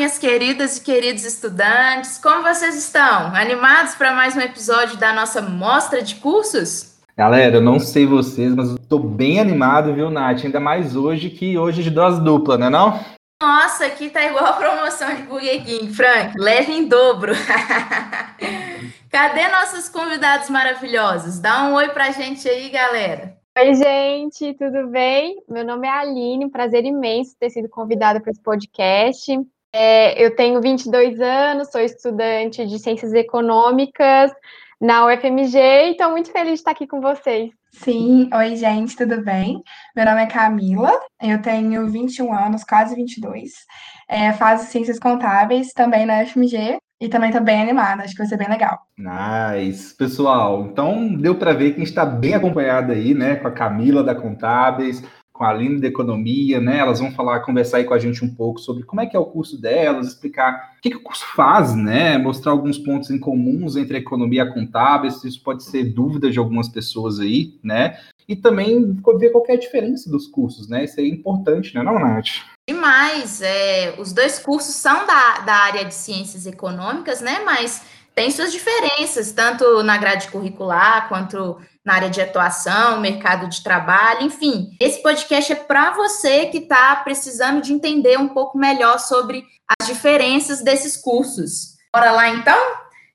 minhas queridas e queridos estudantes, como vocês estão? Animados para mais um episódio da nossa mostra de cursos? Galera, eu não sei vocês, mas eu tô bem animado, viu, Nath? Ainda mais hoje, que hoje é de dose dupla, né não? Nossa, aqui tá igual a promoção de Burger King, Frank, leve em dobro. Cadê nossos convidados maravilhosos? Dá um oi pra gente aí, galera. Oi, gente, tudo bem? Meu nome é Aline, um prazer imenso ter sido convidada para esse podcast. É, eu tenho 22 anos, sou estudante de Ciências Econômicas na UFMG e estou muito feliz de estar aqui com vocês. Sim, oi, gente, tudo bem? Meu nome é Camila, eu tenho 21 anos, quase 22. É, faço Ciências Contábeis também na UFMG e também tô bem animada, acho que vai ser bem legal. Nice. Pessoal, então deu para ver que a gente está bem acompanhado aí, né, com a Camila da Contábeis, com a Aline da Economia, né? Elas vão falar, conversar aí com a gente um pouco sobre como é que é o curso delas, explicar o que, que o curso faz, né? Mostrar alguns pontos em comuns entre a economia e a contábeis, isso pode ser dúvida de algumas pessoas aí, né? E também ver qual é a diferença dos cursos, né? Isso é importante, né, não, Nath? Demais. É, os dois cursos são da, da área de ciências econômicas, né? Mas tem suas diferenças, tanto na grade curricular quanto na área de atuação, mercado de trabalho, enfim. Esse podcast é para você que está precisando de entender um pouco melhor sobre as diferenças desses cursos. Bora lá então?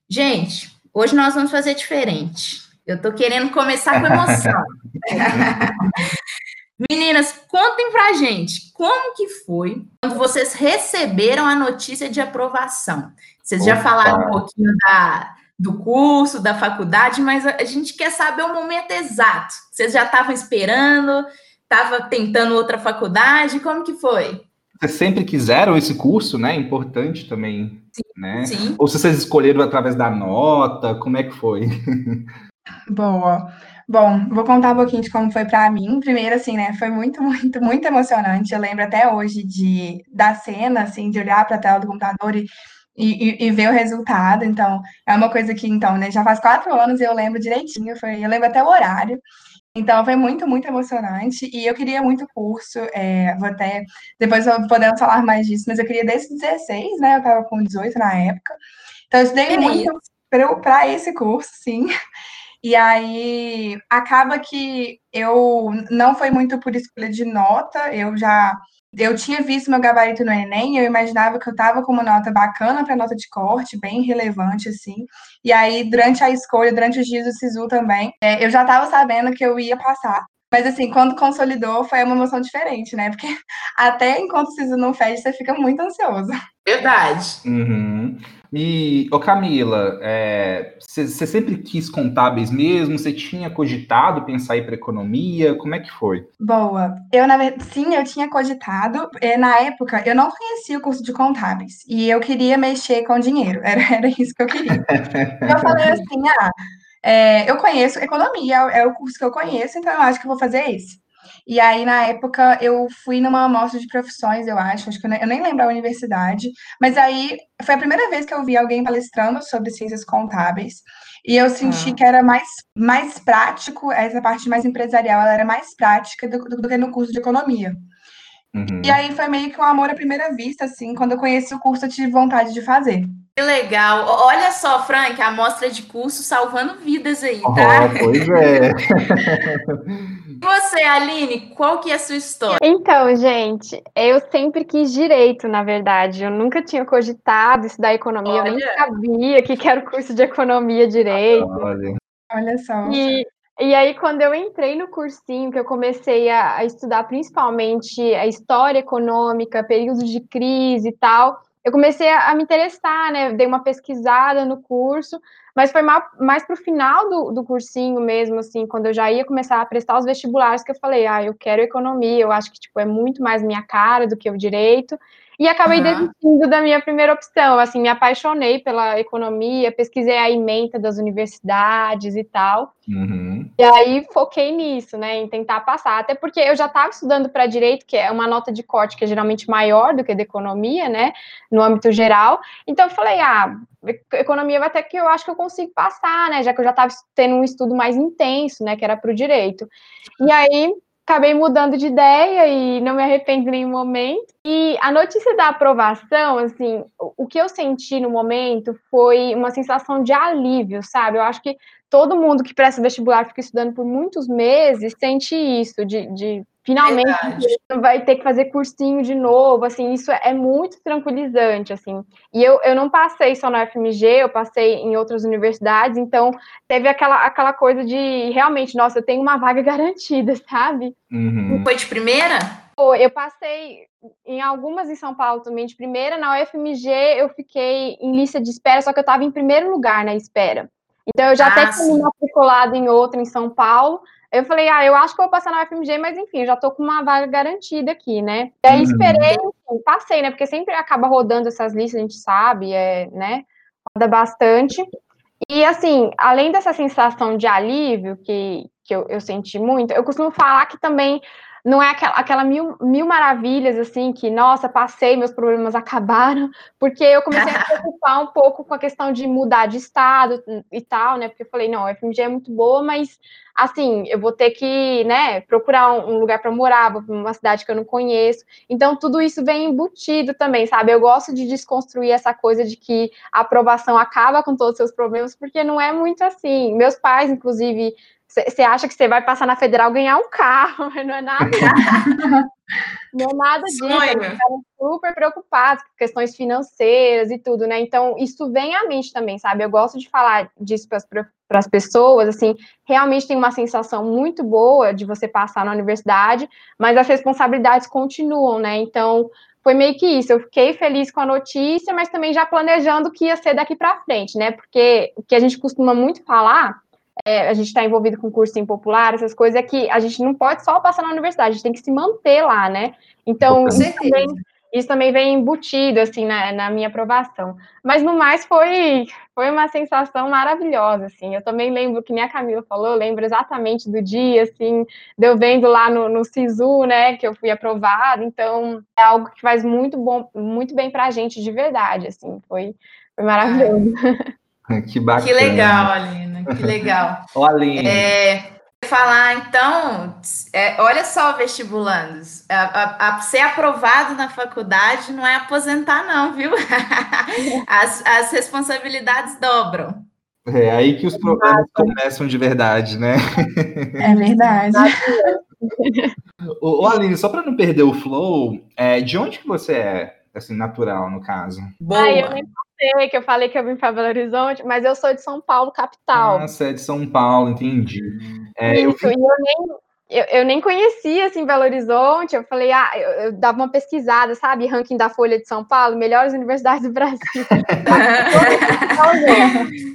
Gente, hoje nós vamos fazer diferente. Eu estou querendo começar com emoção. Meninas, contem pra gente como que foi quando vocês receberam a notícia de aprovação. Vocês Opa. já falaram um pouquinho da, do curso, da faculdade, mas a gente quer saber o momento exato. Vocês já estavam esperando? Estavam tentando outra faculdade? Como que foi? Vocês sempre quiseram esse curso, né? Importante também, sim, né? Sim. Ou se vocês escolheram através da nota, como é que foi? Boa. Bom, vou contar um pouquinho de como foi para mim. Primeiro, assim, né, foi muito, muito, muito emocionante. Eu lembro até hoje de da cena, assim, de olhar para a tela do computador e, e, e, ver o resultado. Então, é uma coisa que, então, né, já faz quatro anos e eu lembro direitinho. Foi, eu lembro até o horário. Então, foi muito, muito emocionante. E eu queria muito curso. É, vou até depois podemos falar mais disso, mas eu queria desde 16, né? Eu estava com 18 na época. Então, eu estudei muito para esse curso, sim. E aí acaba que eu não foi muito por escolha de nota, eu já eu tinha visto meu gabarito no Enem, eu imaginava que eu estava com uma nota bacana para nota de corte, bem relevante, assim. E aí, durante a escolha, durante os dias do SISU também, é, eu já estava sabendo que eu ia passar. Mas, assim, quando consolidou, foi uma emoção diferente, né? Porque até enquanto o SISU não fecha, você fica muito ansioso. Verdade. Uhum. E, ô Camila, você é, sempre quis contábeis mesmo? Você tinha cogitado pensar em para economia? Como é que foi? Boa. Eu, na verdade, sim, eu tinha cogitado. É, na época, eu não conhecia o curso de contábeis. E eu queria mexer com dinheiro. Era, era isso que eu queria. eu falei assim, ah, é, eu conheço economia, é o curso que eu conheço, então eu acho que eu vou fazer esse. E aí, na época, eu fui numa amostra de profissões, eu acho, acho que eu nem, eu nem lembro a universidade, mas aí foi a primeira vez que eu vi alguém palestrando sobre ciências contábeis. E eu senti ah. que era mais, mais prático, essa parte mais empresarial, ela era mais prática do, do, do que no curso de economia. Uhum. E aí foi meio que um amor à primeira vista, assim, quando eu conheci o curso, eu tive vontade de fazer. Que legal. Olha só, Frank, a amostra de curso salvando vidas aí, tá? Oh, pois é. e você, Aline, qual que é a sua história? Então, gente, eu sempre quis direito, na verdade. Eu nunca tinha cogitado estudar economia, olha. eu nem sabia que, que era o curso de economia direito. Olha, olha só. E, e aí, quando eu entrei no cursinho, que eu comecei a, a estudar principalmente a história econômica, períodos de crise e tal, eu comecei a, a, me interessar, né? Dei uma pesquisada no curso, mas foi mais, para o final do, do cursinho mesmo, assim, quando eu já ia começar a prestar os vestibulares, que eu falei, ah, eu quero economia, eu acho que tipo, é muito mais minha cara do que o direito. E acabei uhum. desistindo da minha primeira opção. Assim, me apaixonei pela economia, pesquisei a ementa das universidades e tal. Uhum. E aí foquei nisso, né, em tentar passar. Até porque eu já estava estudando para direito, que é uma nota de corte que é geralmente maior do que da economia, né, no âmbito geral. Então eu falei, ah, economia vai ter que eu acho que eu consigo passar, né, já que eu já estava tendo um estudo mais intenso, né, que era para o direito. E aí acabei mudando de ideia e não me arrependo em nenhum momento. E a notícia da aprovação, assim, o que eu senti no momento foi uma sensação de alívio, sabe? Eu acho que todo mundo que presta vestibular fica estudando por muitos meses sente isso, de, de finalmente não vai ter que fazer cursinho de novo, assim, isso é muito tranquilizante, assim. E eu, eu não passei só na FMG, eu passei em outras universidades, então teve aquela, aquela coisa de realmente, nossa, eu tenho uma vaga garantida, sabe? Uhum. Foi de primeira? Eu passei em algumas em São Paulo também de primeira, na UFMG eu fiquei em lista de espera, só que eu estava em primeiro lugar na espera. Então eu já ah, até tinha me matriculado em outra em São Paulo, eu falei, ah, eu acho que vou passar na UFMG, mas enfim, já tô com uma vaga garantida aqui, né? E aí uhum. esperei, enfim, passei, né? Porque sempre acaba rodando essas listas, a gente sabe, é, né? Roda bastante. E assim, além dessa sensação de alívio que, que eu, eu senti muito, eu costumo falar que também não é aquela, aquela mil, mil maravilhas, assim, que, nossa, passei, meus problemas acabaram, porque eu comecei a me preocupar um pouco com a questão de mudar de estado e tal, né, porque eu falei, não, a FMG é muito boa, mas, assim, eu vou ter que, né, procurar um, lugar para morar, vou uma cidade que eu não conheço, então tudo isso vem embutido também, sabe, eu gosto de desconstruir essa coisa de que a aprovação acaba com todos os seus problemas, porque não é muito assim, meus pais, inclusive, você acha que você vai passar na federal ganhar um carro, mas não é nada. não é nada disso. Eles super preocupados com questões financeiras e tudo, né? Então, isso vem à mente também, sabe? Eu gosto de falar disso para as pessoas, assim, realmente tem uma sensação muito boa de você passar na universidade, mas as responsabilidades continuam, né? Então, foi meio que isso. Eu fiquei feliz com a notícia, mas também já planejando o que ia ser daqui para frente, né? Porque o que a gente costuma muito falar é, a gente está envolvido com curso em popular, essas coisas, é que a gente não pode só passar na universidade, a gente tem que se manter lá, né? Então, isso também, isso também, vem embutido, assim, na, na, minha aprovação. Mas, no mais, foi, foi uma sensação maravilhosa, assim. Eu também lembro, que nem a Camila falou, eu lembro exatamente do dia, assim, de eu vendo lá no, no SISU, né, que eu fui aprovada. Então, é algo que faz muito bom, muito bem para a gente, de verdade, assim. Foi, foi maravilhoso. Que bacana. Que legal, Alina, que legal. Aline. É, falar, então, é, olha só, vestibulandos, a, a, a, ser aprovado na faculdade não é aposentar, não, viu? As, as responsabilidades dobram. É aí que os problemas começam de verdade, né? É verdade. ô, ô, Aline, só para não perder o flow, é, de onde que você é, assim, natural, no caso? Boa. Ah, eu que eu falei que eu vim para Belo Horizonte, mas eu sou de São Paulo, capital. Ah, você é de São Paulo, entendi. É, Isso, eu... e eu nem, eu, eu, nem conhecia assim Belo Horizonte. Eu falei, ah, eu, eu, dava uma pesquisada, sabe? Ranking da Folha de São Paulo, melhores universidades do Brasil.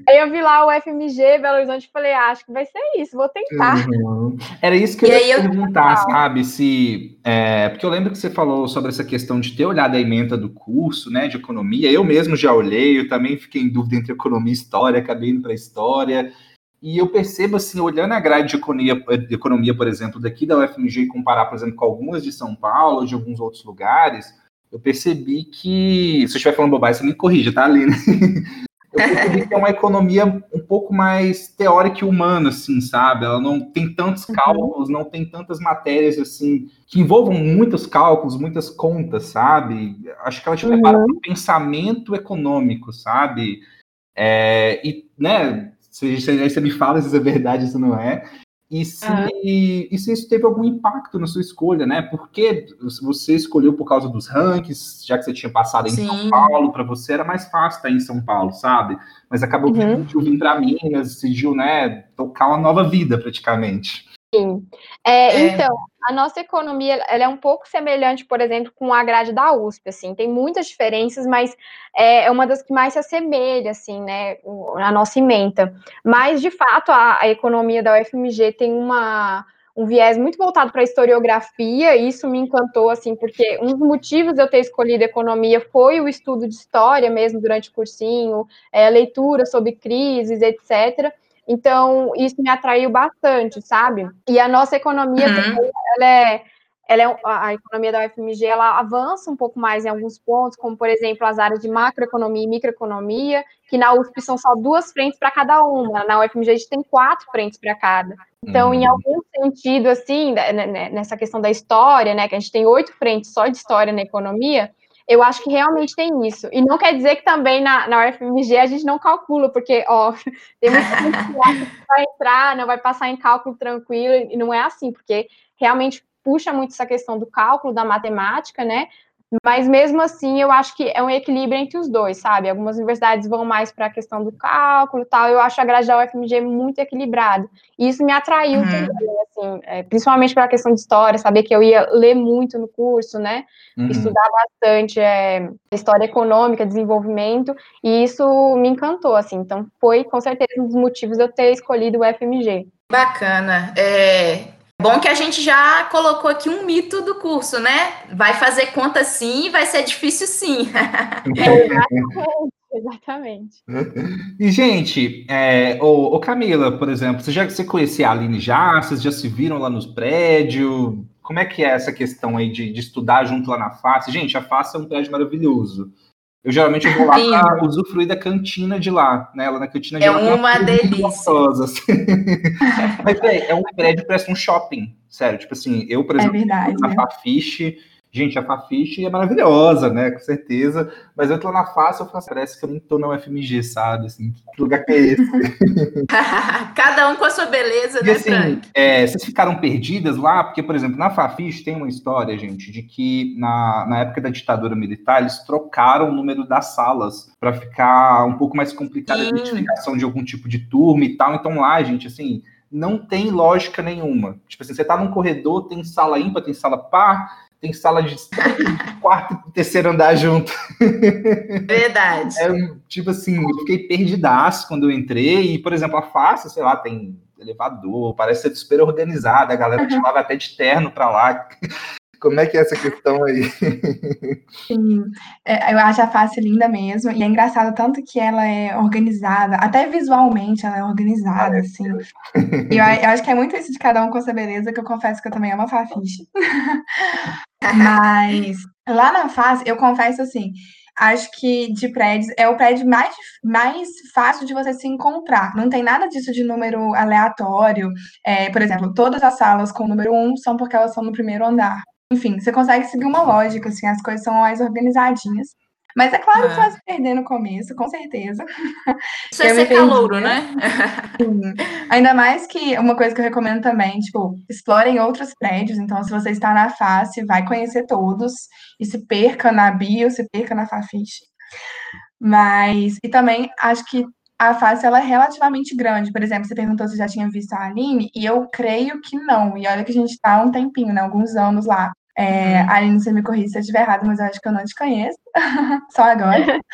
Aí eu vi lá o FMG Belo Horizonte e falei, ah, acho que vai ser isso, vou tentar. Uhum. Era isso que eu ia perguntar, sabe? Se. É, porque eu lembro que você falou sobre essa questão de ter olhado a emenda do curso, né? De economia. Eu mesmo já olhei, eu também fiquei em dúvida entre economia e história, acabei indo para história. E eu percebo, assim, olhando a grade de economia, de economia, por exemplo, daqui da UFMG e comparar, por exemplo, com algumas de São Paulo, de alguns outros lugares, eu percebi que. Se eu estiver falando bobagem, você me corrija, tá, Aline? eu percebi que é uma economia um pouco mais teórica e humana, assim, sabe? Ela não tem tantos uhum. cálculos, não tem tantas matérias, assim, que envolvam muitos cálculos, muitas contas, sabe? Acho que ela te prepara uhum. para um pensamento econômico, sabe? É, e, né, se, se, você me fala se isso é verdade, se não é. E se, uhum. e se isso teve algum impacto na sua escolha, né? Porque você escolheu por causa dos rankings, já que você tinha passado em Sim. São Paulo, para você era mais fácil estar em São Paulo, sabe? Mas acabou que uhum. decidiu vir para Minas, decidiu, né, tocar uma nova vida praticamente. Sim. É, é. Então, a nossa economia ela é um pouco semelhante, por exemplo, com a grade da USP, assim, tem muitas diferenças, mas é, é uma das que mais se assemelha, assim, né, a nossa ementa. Mas, de fato, a, a economia da UFMG tem uma, um viés muito voltado para a historiografia, e isso me encantou, assim, porque um dos motivos de eu ter escolhido economia foi o estudo de história mesmo durante o cursinho, é, leitura sobre crises, etc., então, isso me atraiu bastante, sabe? E a nossa economia, uhum. ela é, ela é, a economia da UFMG, ela avança um pouco mais em alguns pontos, como, por exemplo, as áreas de macroeconomia e microeconomia, que na USP são só duas frentes para cada uma. Na UFMG a gente tem quatro frentes para cada. Então, em uhum. algum sentido, assim, né, né, né, nessa questão da história, né, que a gente tem oito frentes só de história na economia, eu acho que realmente tem isso. E não quer dizer que também na, na UFMG a gente não calcula, porque, ó, tem muita gente que vai entrar, não vai passar em cálculo tranquilo, e não é assim, porque realmente puxa muito essa questão do cálculo, da matemática, né? Mas mesmo assim, eu acho que é um equilíbrio entre os dois, sabe? Algumas universidades vão mais para a questão do cálculo e tal. Eu acho a grade da UFMG muito equilibrada. E isso me atraiu uhum. também, assim, é, principalmente para a questão de história, saber que eu ia ler muito no curso, né? Uhum. Estudar bastante é, história econômica, desenvolvimento, e isso me encantou, assim. Então, foi com certeza um dos motivos de eu ter escolhido o UFMG. Bacana. É, Bom que a gente já colocou aqui um mito do curso, né? Vai fazer conta sim, vai ser difícil sim. Exatamente. E, gente, é, ô, ô, Camila, por exemplo, você já você conhecia a Aline já? Vocês já se viram lá nos prédios? Como é que é essa questão aí de, de estudar junto lá na FACE? Gente, a FACE é um prédio maravilhoso. Eu geralmente vou lá para usufruir da cantina de lá, né? Lá na cantina de é lá. É uma delícia. Gostosa, assim. Mas, véio, é um prédio, parece um shopping. Sério, tipo assim, eu, por é exemplo, é verdade, na Fafiche, Gente, a Fafiche é maravilhosa, né? Com certeza. Mas eu tô na face, eu faço, parece que eu nem tô na UFMG, sabe? Assim, que lugar que é esse? Cada um com a sua beleza, e, né, assim, é, vocês ficaram perdidas lá? Porque, por exemplo, na Fafiche tem uma história, gente, de que na, na época da ditadura militar, eles trocaram o número das salas para ficar um pouco mais complicada a identificação de algum tipo de turma e tal. Então lá, gente, assim, não tem lógica nenhuma. Tipo assim, você tá num corredor, tem sala ímpar, tem sala par, tem sala de quarto e terceiro andar junto. Verdade. É, tipo assim, eu fiquei perdidaço quando eu entrei. E, por exemplo, a face, sei lá, tem elevador, parece ser super organizada. A galera te lava até de terno para lá. Como é que é essa questão aí? Sim, é, eu acho a face linda mesmo, e é engraçado tanto que ela é organizada, até visualmente ela é organizada, ah, assim. E eu, eu, acho que é muito isso de cada um com essa beleza, que eu confesso que eu também amo a fafiche. Mas lá na face, eu confesso assim, acho que de prédios é o prédio mais, mais fácil de você se encontrar. Não tem nada disso de número aleatório. É, por exemplo, todas as salas com número um são porque elas são no primeiro andar. Enfim, você consegue seguir uma lógica, assim, as coisas são mais organizadinhas. Mas é claro que você vai se perder no começo, com certeza. Isso é ser calouro, né? Sim. Ainda mais que uma coisa que eu recomendo também, tipo, explorem outros prédios. Então, se você está na face, vai conhecer todos e se perca na bio, se perca na Fafiche. Mas, e também acho que a face ela é relativamente grande. Por exemplo, você perguntou se já tinha visto a Aline, e eu creio que não. E olha que a gente está há um tempinho, né? Alguns anos lá. É, uhum. Aline, você me corrija se eu estiver errado, mas eu acho que eu não te conheço. Só agora.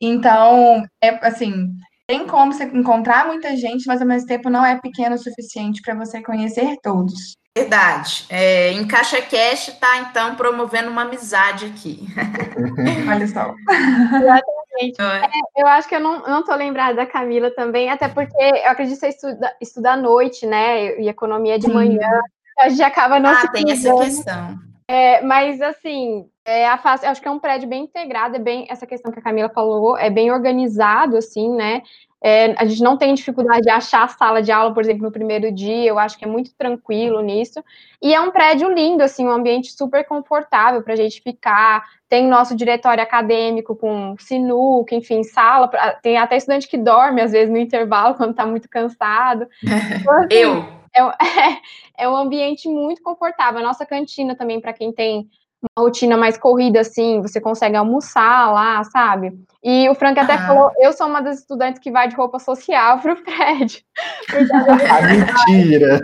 Então, é assim, tem como você encontrar muita gente, mas ao mesmo tempo não é pequeno o suficiente para você conhecer todos. Verdade. É, em Caixa Cash está, então, promovendo uma amizade aqui. Olha só. Exatamente. É, eu acho que eu não, não tô lembrada da Camila também, até porque eu acredito que você estuda, estuda à noite, né? E economia de Sim. manhã. A gente acaba não ah, se tem essa questão. É, mas assim, é, a face, acho que é um prédio bem integrado, é bem essa questão que a Camila falou, é bem organizado, assim, né? É, a gente não tem dificuldade de achar a sala de aula, por exemplo, no primeiro dia, eu acho que é muito tranquilo nisso. E é um prédio lindo, assim, um ambiente super confortável para a gente ficar. Tem nosso diretório acadêmico com sinuca, enfim, sala. Tem até estudante que dorme, às vezes, no intervalo, quando está muito cansado. Então, assim, eu. É, é, é um ambiente muito confortável. A nossa cantina também, para quem tem uma rotina mais corrida, assim, você consegue almoçar lá, sabe? E o Frank até ah. falou, eu sou uma das estudantes que vai de roupa social pro prédio. ah, mentira!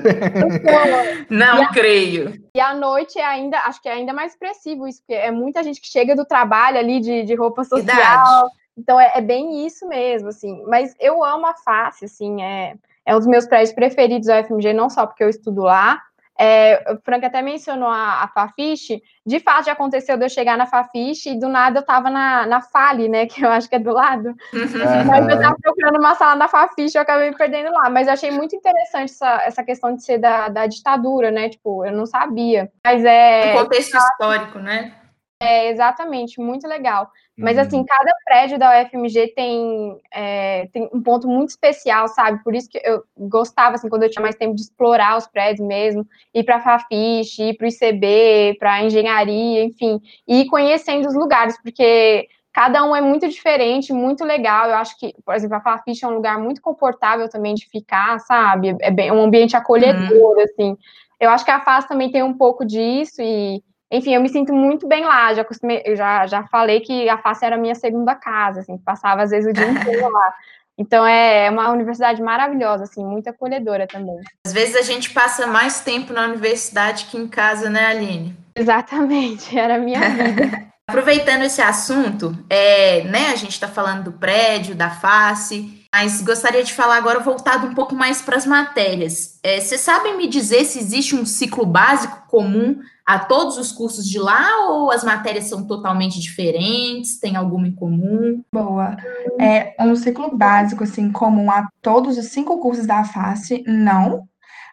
Não e creio. E à noite é ainda, acho que é ainda mais expressivo isso, porque é muita gente que chega do trabalho ali de, de roupa social. Idade. Então é, é, bem isso mesmo, assim. Mas eu amo a face, assim, é, é um dos meus prédios preferidos da UFMG, não só porque eu estudo lá, é, o Frank até mencionou a, a Fafiche. De fato, já aconteceu de eu chegar na Fafiche e do nada eu tava na, na Fale, né? Que eu acho que é do lado. Uhum. Mas eu tava procurando uma sala na Fafiche e eu acabei me perdendo lá. Mas eu achei muito interessante essa, essa questão de ser da, da ditadura, né? Tipo, eu não sabia. Mas é. O contexto histórico, né? É, exatamente, muito legal. Mas, uhum. assim, cada prédio da UFMG tem, é, tem um ponto muito especial, sabe? Por isso que eu gostava, assim, quando eu tinha mais tempo de explorar os prédios mesmo, ir para a Fafiche, ir para o ICB, para engenharia, enfim, e ir conhecendo os lugares, porque cada um é muito diferente, muito legal. Eu acho que, por exemplo, a Fafiche é um lugar muito confortável também de ficar, sabe? É bem, um ambiente acolhedor, uhum. assim. Eu acho que a FAS também tem um pouco disso e enfim, eu me sinto muito bem lá. Já costumei, já, já falei que a FACE era a minha segunda casa, assim, passava às vezes o dia inteiro lá. Então é, é uma universidade maravilhosa, assim, muito acolhedora também. Às vezes a gente passa mais tempo na universidade que em casa, né, Aline? Exatamente, era a minha vida. Aproveitando esse assunto, é, né, a gente está falando do prédio, da face, mas gostaria de falar agora voltado um pouco mais para as matérias. É, vocês sabem me dizer se existe um ciclo básico comum a todos os cursos de lá ou as matérias são totalmente diferentes? Tem alguma em comum? Boa. É um ciclo básico, assim, comum a todos os cinco cursos da face? Não.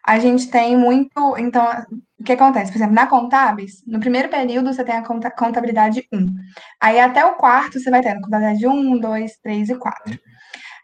A gente tem muito. Então, o que acontece? Por exemplo, na Contábeis, no primeiro período você tem a contabilidade 1. Aí até o quarto você vai a contabilidade 1, 2, 3 e 4.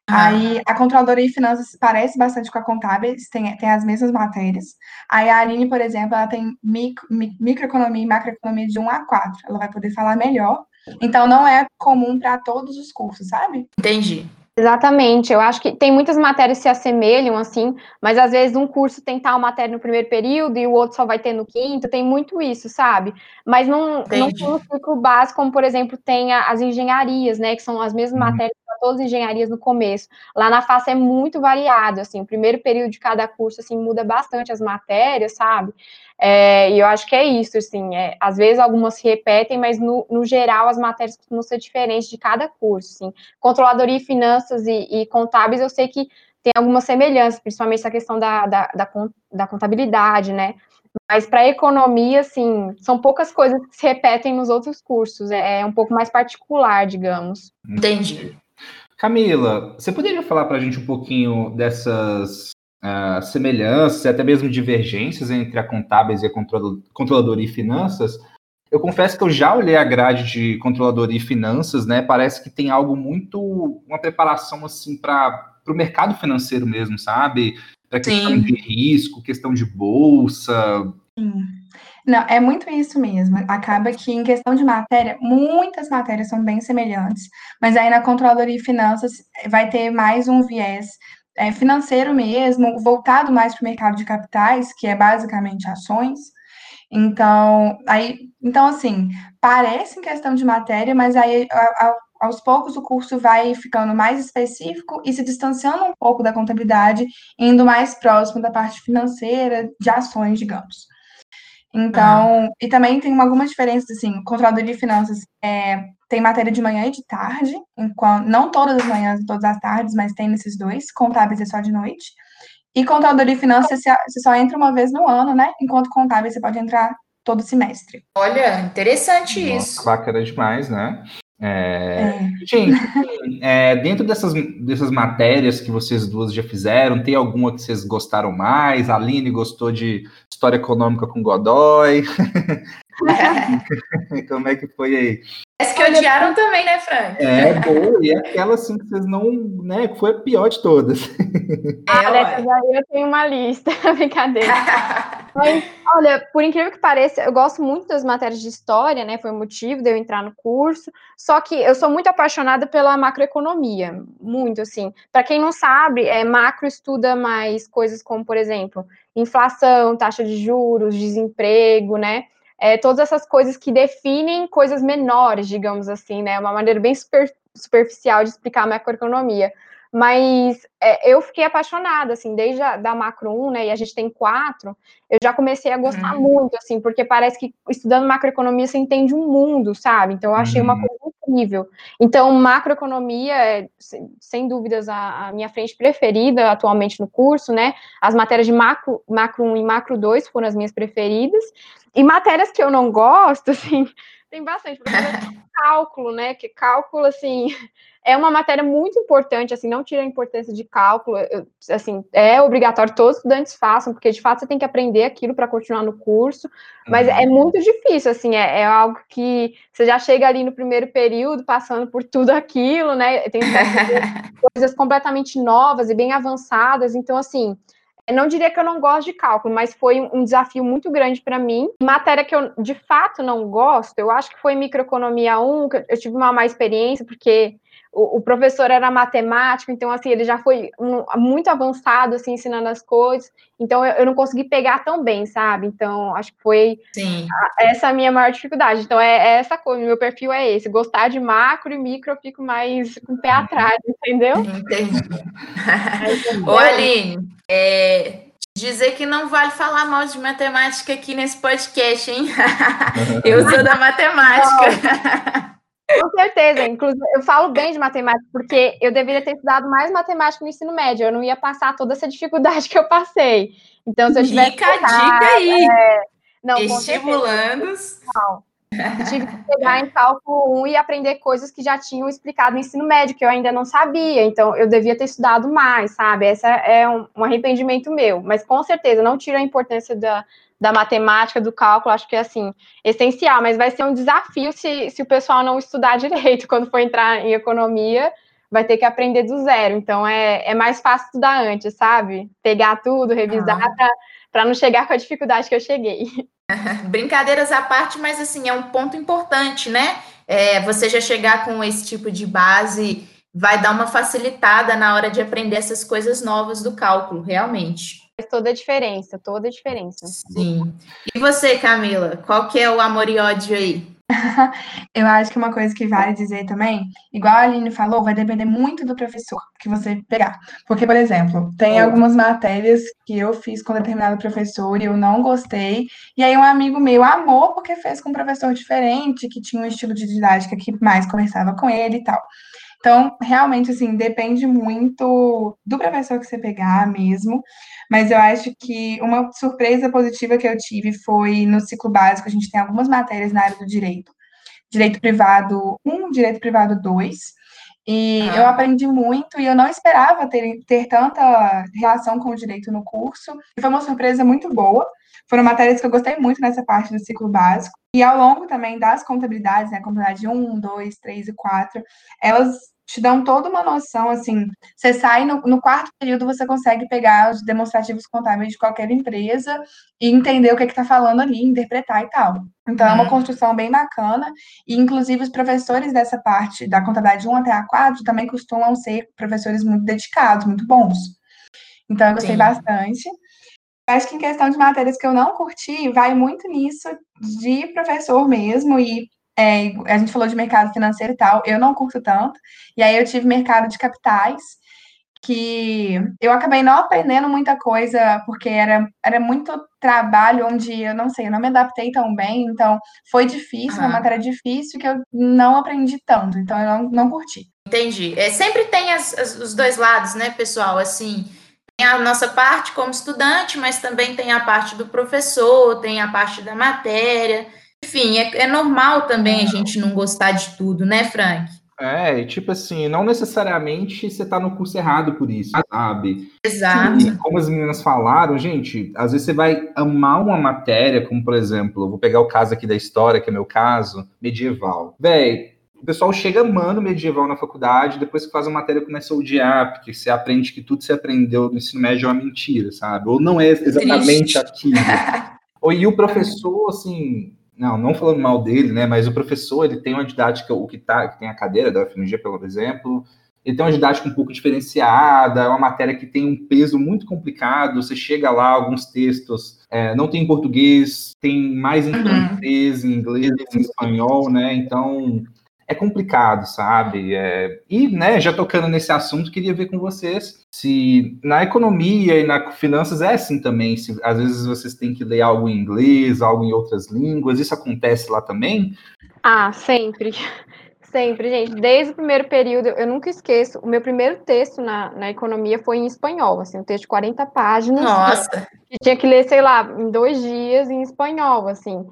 Ah. Aí a controladoria e finanças parece bastante com a contábil, tem, tem as mesmas matérias. Aí a Aline, por exemplo, ela tem micro, microeconomia e macroeconomia de 1 a 4. Ela vai poder falar melhor. Então não é comum para todos os cursos, sabe? Entendi. Exatamente, eu acho que tem muitas matérias que se assemelham, assim, mas às vezes um curso tem tal matéria no primeiro período e o outro só vai ter no quinto, tem muito isso, sabe? Mas não, não tem um ciclo básico, como, por exemplo, tem as engenharias, né, que são as mesmas uhum. matérias todas as engenharias no começo. Lá na FACE é muito variado, assim, o primeiro período de cada curso, assim, muda bastante as matérias, sabe? É, e eu acho que é isso, assim, é, às vezes algumas se repetem, mas no, no, geral as matérias costumam ser diferentes de cada curso, assim. Controladoria e finanças e, e contábeis, eu sei que tem algumas semelhanças, principalmente essa questão da, da, da, da contabilidade, né? Mas para economia, assim, são poucas coisas que se repetem nos outros cursos, é, é um pouco mais particular, digamos. Entendi. Camila, você poderia falar para a gente um pouquinho dessas uh, semelhanças, até mesmo divergências entre a contábeis e a controladoria e finanças. Eu confesso que eu já olhei a grade de controladoria e finanças, né? Parece que tem algo muito, uma preparação assim para o mercado financeiro mesmo, sabe? Para questão Sim. de risco, questão de bolsa. Sim. Não, é muito isso mesmo. Acaba que em questão de matéria, muitas matérias são bem semelhantes, mas aí na controladoria e finanças vai ter mais um viés é, financeiro mesmo, voltado mais para o mercado de capitais, que é basicamente ações. Então, aí, então assim, parece em questão de matéria, mas aí a, a, aos poucos o curso vai ficando mais específico e se distanciando um pouco da contabilidade, indo mais próximo da parte financeira, de ações, digamos. Então, uhum. e também tem algumas diferenças, assim, controladoria de finanças é, tem matéria de manhã e de tarde, enquanto, não todas as manhãs e todas as tardes, mas tem nesses dois, contábeis é só de noite. E contador finanças você só entra uma vez no ano, né? Enquanto contábil você pode entrar todo semestre. Olha, interessante Nossa, isso. Bacana demais, né? É... É. Gente, é, dentro dessas, dessas matérias que vocês duas já fizeram, tem alguma que vocês gostaram mais? A Aline gostou de História Econômica com Godoy. Como é que foi aí? Essa que odiaram também, né, Frank? É, boa, e aquela assim que vocês não, né, que foi a pior de todas. Ah, é, eu tenho uma lista, brincadeira. Mas, olha, por incrível que pareça, eu gosto muito das matérias de história, né, foi o motivo de eu entrar no curso, só que eu sou muito apaixonada pela macroeconomia, muito, assim. Para quem não sabe, é, macro estuda mais coisas como, por exemplo, inflação, taxa de juros, desemprego, né, é, todas essas coisas que definem coisas menores, digamos assim, né? Uma maneira bem super, superficial de explicar a macroeconomia. Mas é, eu fiquei apaixonada, assim, desde a da macro 1, né, e a gente tem quatro, eu já comecei a gostar uhum. muito, assim, porque parece que estudando macroeconomia você entende um mundo, sabe? Então eu achei uhum. uma coisa incrível. Então, macroeconomia é, sem dúvidas, a, a, minha frente preferida atualmente no curso, né? As matérias de macro, macro 1 e macro 2 foram as minhas preferidas. E matérias que eu não gosto, assim, Tem bastante. cálculo, né? Que cálculo, assim, é uma matéria muito importante, assim, não tira a importância de cálculo, assim, é obrigatório todos os estudantes façam, porque de fato você tem que aprender aquilo para continuar no curso, mas uhum. é muito difícil, assim, é, é, algo que você já chega ali no primeiro período passando por tudo aquilo, né? Tem coisas completamente novas e bem avançadas, então, assim, eu não diria que eu não gosto de cálculo, mas foi um desafio muito grande para mim. Matéria que eu de fato não gosto, eu acho que foi microeconomia 1, que eu tive uma má experiência, porque o, o, professor era matemático, então assim, ele já foi um, muito avançado assim ensinando as coisas, então eu, eu, não consegui pegar tão bem, sabe? Então, acho que foi a, essa a minha maior dificuldade. Então é, é, essa coisa, meu perfil é esse, gostar de macro e micro eu fico mais com o pé atrás, entendeu? Entendi. Ô, Aline, é, dizer que não vale falar mal de matemática aqui nesse podcast, hein? eu sou da matemática. Com certeza, inclusive eu falo bem de matemática, porque eu deveria ter estudado mais matemática no ensino médio, eu não ia passar toda essa dificuldade que eu passei. Então, se eu tivesse. Fica a dica aí. É, não, Estimulando. Eu tive que pegar em cálculo 1 e aprender coisas que já tinham explicado no ensino médio, que eu ainda não sabia, então eu devia ter estudado mais, sabe? Esse é um, um arrependimento meu, mas com certeza não tira a importância da, da matemática, do cálculo, acho que é assim, essencial, mas vai ser um desafio se, se o pessoal não estudar direito quando for entrar em economia, vai ter que aprender do zero. Então é, é mais fácil estudar antes, sabe? Pegar tudo, revisar ah. para não chegar com a dificuldade que eu cheguei. Brincadeiras à parte, mas assim, é um ponto importante, né? É, você já chegar com esse tipo de base vai dar uma facilitada na hora de aprender essas coisas novas do cálculo, realmente. Faz toda a diferença, toda a diferença. Sim. E você, Camila, qual que é o amor e ódio aí? Eu acho que uma coisa que vale dizer também, igual a Aline falou, vai depender muito do professor que você pegar. Porque, por exemplo, tem algumas matérias que eu fiz com determinado professor e eu não gostei, e aí um amigo meu amou porque fez com um professor diferente, que tinha um estilo de didática que mais conversava com ele e tal. Então, realmente, assim, depende muito do professor que você pegar mesmo. Mas eu acho que uma surpresa positiva que eu tive foi no ciclo básico, a gente tem algumas matérias na área do direito. Direito privado 1, direito privado 2. E ah. eu aprendi muito e eu não esperava ter, ter tanta relação com o direito no curso. E foi uma surpresa muito boa. Foram matérias que eu gostei muito nessa parte do ciclo básico. E ao longo também das contabilidades, né, contabilidade 1, 2, 3 e 4, elas te dão toda uma noção, assim, você sai no, no, quarto período, você consegue pegar os demonstrativos contábeis de qualquer empresa e entender o que é está falando ali, interpretar e tal. Então, é uma uhum. construção bem bacana, e inclusive os professores dessa parte, da contabilidade 1 até a 4, também costumam ser professores muito dedicados, muito bons. Então, eu gostei Sim. bastante. Acho que em questão de matérias que eu não curti, vai muito nisso de professor mesmo, e é, a gente falou de mercado financeiro e tal, eu não curto tanto. E aí eu tive mercado de capitais, que eu acabei não aprendendo muita coisa, porque era, era muito trabalho onde eu não sei, eu não me adaptei tão bem, então foi difícil, uma matéria difícil que eu não aprendi tanto, então eu não, não curti. Entendi. É, sempre tem as, as, os dois lados, né, pessoal? Assim, tem a nossa parte como estudante, mas também tem a parte do professor, tem a parte da matéria. Enfim, é, é normal também a gente não gostar de tudo, né, Frank? É, tipo assim, não necessariamente você tá no curso errado por isso, sabe? Exato. E como as meninas falaram, gente, às vezes você vai amar uma matéria, como por exemplo, vou pegar o caso aqui da história, que é meu caso, medieval. Véi, o pessoal chega amando medieval na faculdade, depois que faz a matéria começa a odiar, porque você aprende que tudo que você aprendeu no ensino médio é uma mentira, sabe? Ou não é exatamente aquilo. Ou, e o professor, assim, não, não falando mal dele, né? Mas o professor ele tem uma didática, o que, tá, que tem a cadeira da UFMG, por exemplo, ele tem uma didática um pouco diferenciada, é uma matéria que tem um peso muito complicado. Você chega lá, alguns textos é, não tem em português, tem mais em uhum. francês, em inglês, em espanhol, né? Então é complicado, sabe? É... E, né, já tocando nesse assunto, queria ver com vocês se na economia e na finanças é assim também. Se às vezes vocês têm que ler algo em inglês, algo em outras línguas, isso acontece lá também? Ah, sempre. Sempre, gente. Desde o primeiro período, eu nunca esqueço. O meu primeiro texto na, na economia foi em espanhol, assim, um texto de 40 páginas. Nossa! Que tinha que ler, sei lá, em dois dias em espanhol, assim.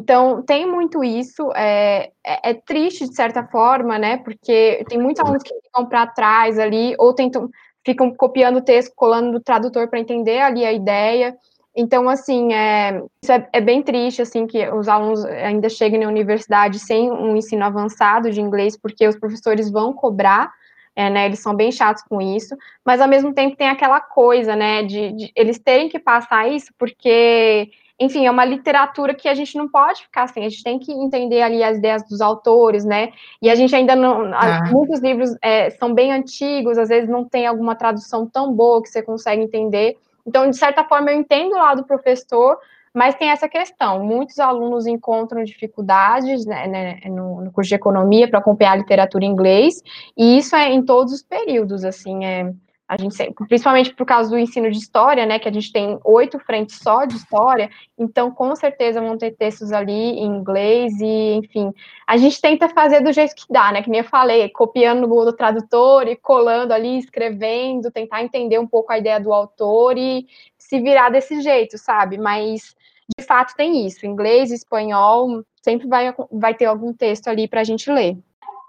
Então, tem muito isso, é, é, é, triste de certa forma, né? Porque tem muitos alunos que ficam para trás ali, ou tentam, ficam copiando o texto, colando no tradutor para entender ali a ideia. Então, assim, é, isso é, é, bem triste, assim, que os alunos ainda cheguem na universidade sem um ensino avançado de inglês, porque os professores vão cobrar, é, né, eles são bem chatos com isso, mas ao mesmo tempo tem aquela coisa, né, de, de eles terem que passar isso, porque enfim, é uma literatura que a gente não pode ficar assim, a gente tem que entender ali as ideias dos autores, né? E a gente ainda não. Ah. Muitos livros é, são bem antigos, às vezes não tem alguma tradução tão boa que você consegue entender. Então, de certa forma, eu entendo o lado do professor, mas tem essa questão: muitos alunos encontram dificuldades né, né, no, no, curso de economia para acompanhar a literatura em inglês, e isso é em todos os períodos, assim, é, a gente principalmente por causa do ensino de história, né, que a gente tem oito frentes só de história, então com certeza vão ter textos ali em inglês e, enfim, a gente tenta fazer do jeito que dá, né, que nem eu falei, copiando no Tradutor e colando ali, escrevendo, tentar entender um pouco a ideia do autor e se virar desse jeito, sabe? Mas de fato tem isso, inglês, espanhol, sempre vai, vai ter algum texto ali para a gente ler.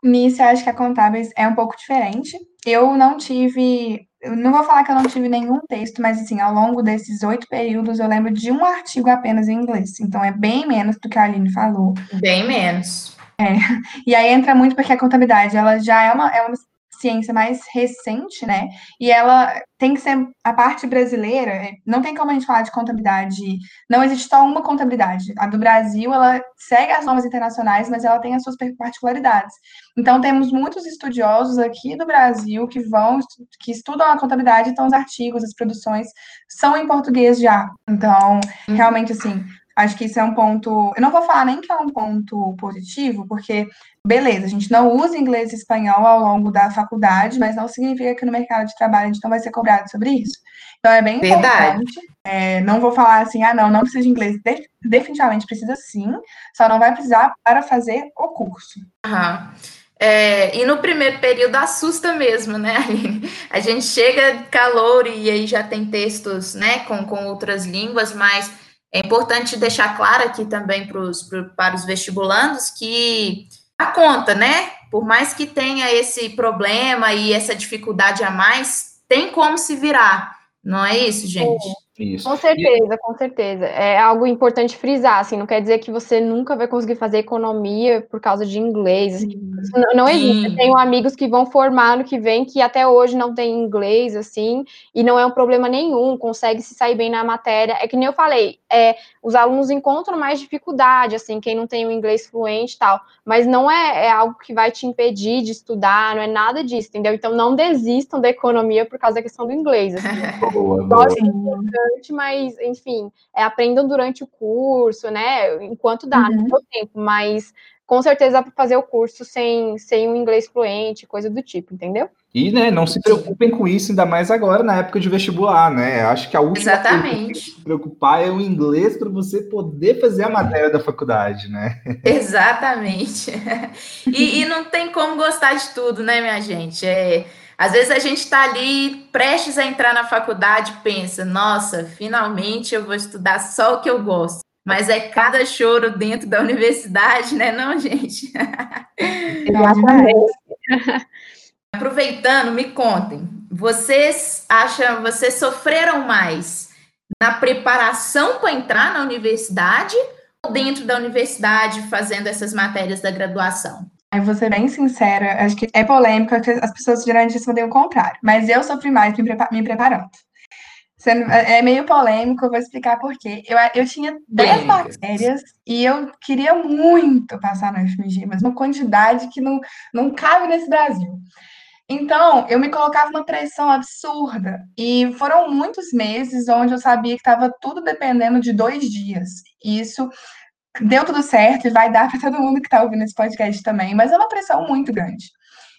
Nisso, eu acho que a Contábeis é um pouco diferente. Eu não tive, eu não vou falar que eu não tive nenhum texto, mas assim, ao longo desses oito períodos, eu lembro de um artigo apenas em inglês. Então, é bem menos do que a Aline falou. Bem menos. É. E aí entra muito porque a contabilidade, ela já é uma, é uma ciência mais recente, né? E ela tem que ser a parte brasileira, é, não tem como a gente falar de contabilidade, não existe só uma contabilidade. A do Brasil, ela segue as normas internacionais, mas ela tem as suas particularidades. Então temos muitos estudiosos aqui do Brasil que vão que estudam a contabilidade, então os artigos, as produções são em português já. Então, uhum. realmente assim, Acho que isso é um ponto. Eu não vou falar nem que é um ponto positivo, porque, beleza, a gente não usa inglês e espanhol ao longo da faculdade, mas não significa que no mercado de trabalho a gente não vai ser cobrado sobre isso. Então é bem Verdade. importante. É, não vou falar assim, ah, não, não precisa de inglês. De definitivamente precisa sim, só não vai precisar para fazer o curso. Aham. É, e no primeiro período assusta mesmo, né, Aline? A gente chega calor e aí já tem textos, né, com, com outras línguas, mas é importante deixar claro aqui também pros, para os vestibulandos que a conta, né? Por mais que tenha esse problema e essa dificuldade a mais, tem como se virar. Não é isso, gente? Isso. Com certeza, com certeza. É algo importante frisar, assim, não quer dizer que você nunca vai conseguir fazer economia por causa de inglês. Assim, não, não existe. Eu tenho amigos que vão formar no que vem que até hoje não tem inglês, assim, e não é um problema nenhum, consegue se sair bem na matéria. É que nem eu falei, é, os alunos encontram mais dificuldade, assim, quem não tem o inglês fluente e tal, mas não é, é algo que vai te impedir de estudar, não é nada disso, entendeu? Então não desistam da economia por causa da questão do inglês. Assim. Boa, boa importante, mas, enfim, é, aprendam durante o curso, né? Enquanto dá, uhum. no seu tempo, mas com certeza dá para fazer o curso sem, sem um inglês fluente, coisa do tipo, entendeu? E, né, não se preocupem com isso, ainda mais agora na época de vestibular, né? Acho que a última Exatamente. coisa que se preocupar é o inglês para você poder fazer a matéria da faculdade, né? Exatamente. E, e, não tem como gostar de tudo, né, minha gente? É, às vezes a gente está ali prestes a entrar na faculdade e pensa, nossa, finalmente eu vou estudar só o que eu gosto. Mas é cada choro dentro da universidade, né, não, gente? Exatamente. Aproveitando, me contem, vocês acham, vocês sofreram mais na preparação para entrar na universidade ou dentro da universidade fazendo essas matérias da graduação? Eu vou ser bem sincera, acho que é polêmico, as pessoas geralmente respondem o contrário, mas eu sofri mais me, prepa me preparando. É meio polêmico, eu vou explicar por quê. Eu, eu tinha 10 matérias e eu queria muito passar no FMG, mas uma quantidade que não, não cabe nesse Brasil. Então, eu me colocava uma pressão absurda. E foram muitos meses onde eu sabia que estava tudo dependendo de dois dias. Isso deu tudo certo e vai dar para todo mundo que está ouvindo esse podcast também, mas é uma pressão muito grande.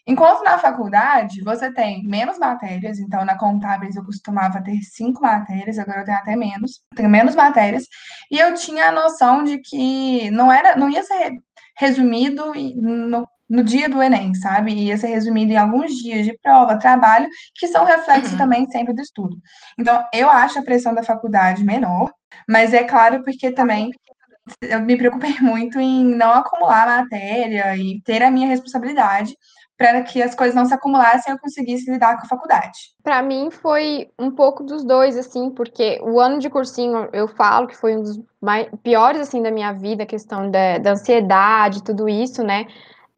Enquanto na faculdade você tem menos matérias, então na contábeis eu costumava ter cinco matérias, agora eu tenho até menos, tenho menos matérias, e eu tinha a noção de que não era, não ia ser resumido no, no dia do Enem, sabe? Ia ser resumido em alguns dias de prova, trabalho, que são reflexos uhum. também sempre do estudo. Então, eu acho a pressão da faculdade menor, mas é claro porque também eu me preocupei muito em não acumular matéria e ter a minha responsabilidade para que as coisas não se acumulassem e eu conseguisse lidar com a faculdade. Para mim foi um pouco dos dois, assim, porque o ano de cursinho eu falo que foi um dos mais, piores assim da minha vida, questão da, da ansiedade, tudo isso, né?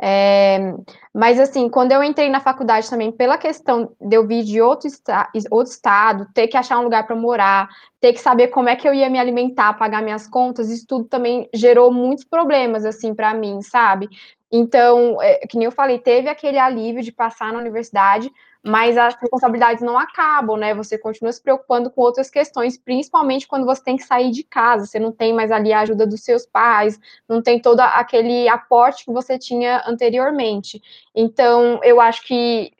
É, mas assim, quando eu entrei na faculdade também, pela questão de eu vir de outro, esta outro estado, ter que achar um lugar para morar, ter que saber como é que eu ia me alimentar, pagar minhas contas, isso tudo também gerou muitos problemas assim para mim, sabe? Então, é, que nem eu falei, teve aquele alívio de passar na universidade, mas as responsabilidades não acabam, né? Você continua se preocupando com outras questões, principalmente quando você tem que sair de casa, você não tem mais ali a ajuda dos seus pais, não tem todo aquele aporte que você tinha anteriormente. Então, eu acho que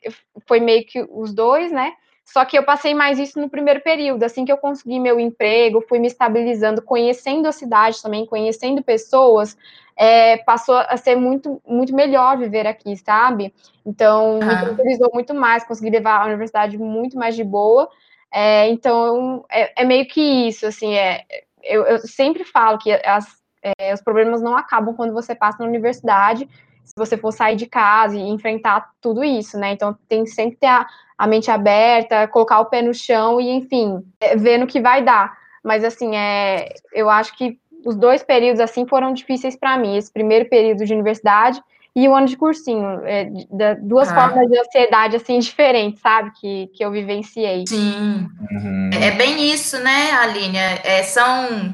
foi meio que os dois, né? Só que eu passei mais isso no primeiro período, assim que eu consegui meu emprego, fui me estabilizando, conhecendo a cidade também, conhecendo pessoas, é, passou a ser muito, muito melhor viver aqui, sabe? Então, me tranquilizou muito mais, consegui levar a universidade muito mais de boa. É, então, é, é, meio que isso, assim, é, eu, eu sempre falo que as, é, os problemas não acabam quando você passa na universidade, se você for sair de casa e enfrentar tudo isso, né? Então, tem sempre que ter a, a mente aberta, colocar o pé no chão e, enfim, é, ver no que vai dar. Mas, assim, é, eu acho que os dois períodos assim foram difíceis para mim. Esse primeiro período de universidade e o ano de cursinho, é, de, de, duas ah. formas de ansiedade assim diferentes, sabe, que, que eu vivenciei. Sim, uhum. é bem isso, né, Aline? É, são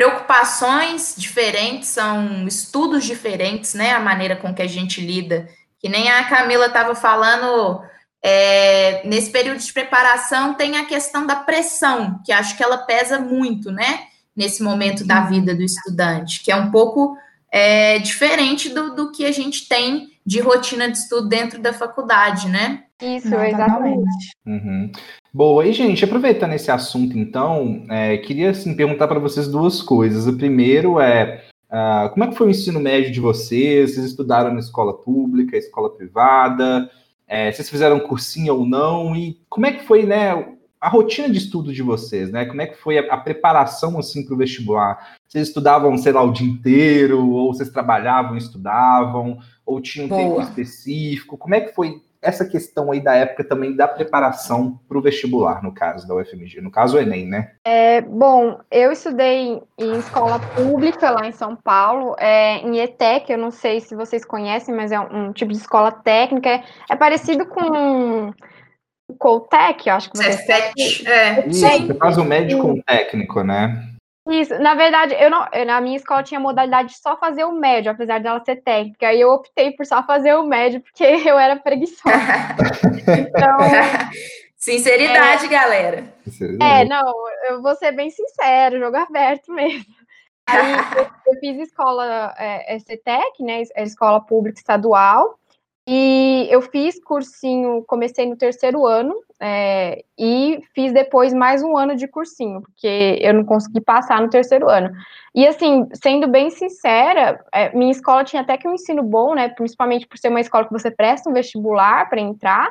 preocupações diferentes, são estudos diferentes, né, a maneira com que a gente lida. Que nem a Camila estava falando, é, nesse período de preparação tem a questão da pressão, que acho que ela pesa muito, né? nesse momento da vida do estudante, que é um pouco é, diferente do, do que a gente tem de rotina de estudo dentro da faculdade, né? Isso, exatamente. Uhum. Boa, e gente, aproveitando esse assunto, então, é, queria assim, perguntar para vocês duas coisas. O primeiro é uh, como é que foi o ensino médio de vocês? Vocês estudaram na escola pública, escola privada? É, vocês fizeram cursinho ou não? E como é que foi, né? a rotina de estudo de vocês, né? Como é que foi a, a preparação assim para o vestibular? Vocês estudavam, sei lá, o dia inteiro, ou vocês trabalhavam, estudavam, ou tinham um Boa. tempo específico? Como é que foi essa questão aí da época também da preparação para o vestibular, no caso da UFMG, no caso o Enem, né? É, bom, eu estudei em escola pública lá em São Paulo, é, em ETEC, eu não sei se vocês conhecem, mas é um, um tipo de escola técnica, é, é parecido com Coltec, eu acho que você. Cefet, é. Isso, você faz o médico um técnico, né? Isso, na verdade, eu não, na minha escola tinha modalidade de só fazer o médio, apesar dela ser técnica. Aí eu optei por só fazer o médio, porque eu era preguiçosa. então. Sinceridade, é, galera. É, não, eu vou ser bem sincero, jogo aberto mesmo. Aí eu, eu fiz escola é, CETEC, né? Escola Pública Estadual. E eu fiz cursinho, comecei no terceiro ano é, e fiz depois mais um ano de cursinho, porque eu não consegui passar no terceiro ano. E assim, sendo bem sincera, é, minha escola tinha até que um ensino bom, né? Principalmente por ser uma escola que você presta um vestibular para entrar.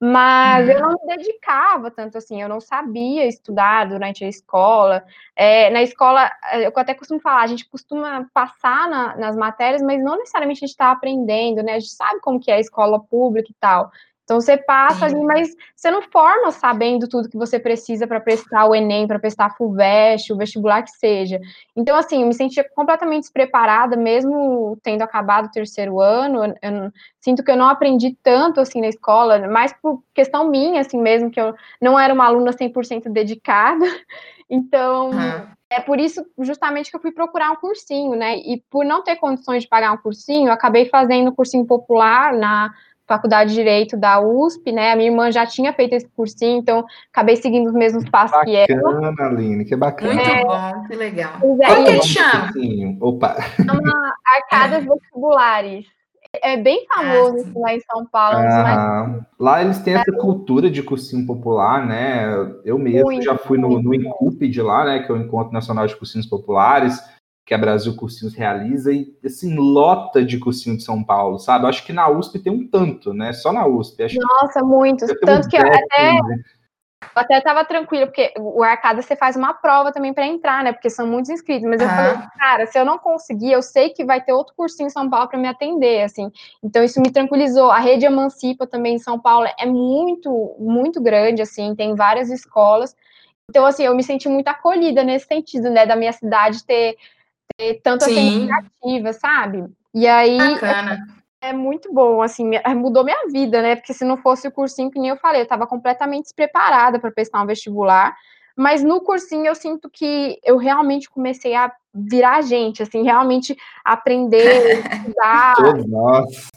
Mas eu uhum. não me dedicava tanto assim, eu não sabia estudar durante a escola. É, na escola, eu até costumo falar, a gente costuma passar na, nas matérias, mas não necessariamente a gente está aprendendo, né? A gente sabe como que é a escola pública e tal. Então você passa ali, mas você não forma sabendo tudo que você precisa para prestar o Enem, para prestar a FUVEST, o vestibular que seja. Então, assim, eu me sentia completamente despreparada, mesmo tendo acabado o terceiro ano. Eu, eu, sinto que eu não aprendi tanto assim na escola, mais por questão minha, assim mesmo, que eu não era uma aluna 100% dedicada. Então, uhum. é por isso justamente que eu fui procurar um cursinho, né? E por não ter condições de pagar um cursinho, eu acabei fazendo um cursinho popular na faculdade de Direito da USP, né? A minha irmã já tinha feito esse cursinho, então acabei seguindo os mesmos passos que ela. Bacana, Aline, que bacana. Muito é, bom, que legal. É, Como que chama? Opa. Chama Arcadas Vestibulares. É bem famoso ah, lá em São Paulo. Ah. Lá eles têm essa cultura de cursinho popular, né? Eu mesmo muito, já fui no, no Incup de lá, né? Que é o Encontro Nacional de Cursinhos Populares que a Brasil Cursinhos realiza e, assim, lota de cursinho de São Paulo, sabe? Acho que na USP tem um tanto, né? Só na USP. Acho Nossa, muitos. Tanto que até... Né? Eu até estava tranquila, porque o Arcada você faz uma prova também para entrar, né? Porque são muitos inscritos. Mas eu falei, cara, se eu não conseguir, eu sei que vai ter outro cursinho em São Paulo para me atender, assim. Então isso me tranquilizou. A rede Emancipa também em São Paulo é muito, muito grande, assim, tem várias escolas. Então, assim, eu me senti muito acolhida nesse sentido, né? Da minha cidade ter, ter tanto essa iniciativa, sabe? E aí. Bacana é muito bom, assim, mudou minha vida, né? Porque se não fosse o cursinho, que nem eu falei, eu estava completamente despreparada para prestar um vestibular. Mas no cursinho eu sinto que eu realmente comecei a virar gente, assim, realmente aprender, estudar. Todos nós.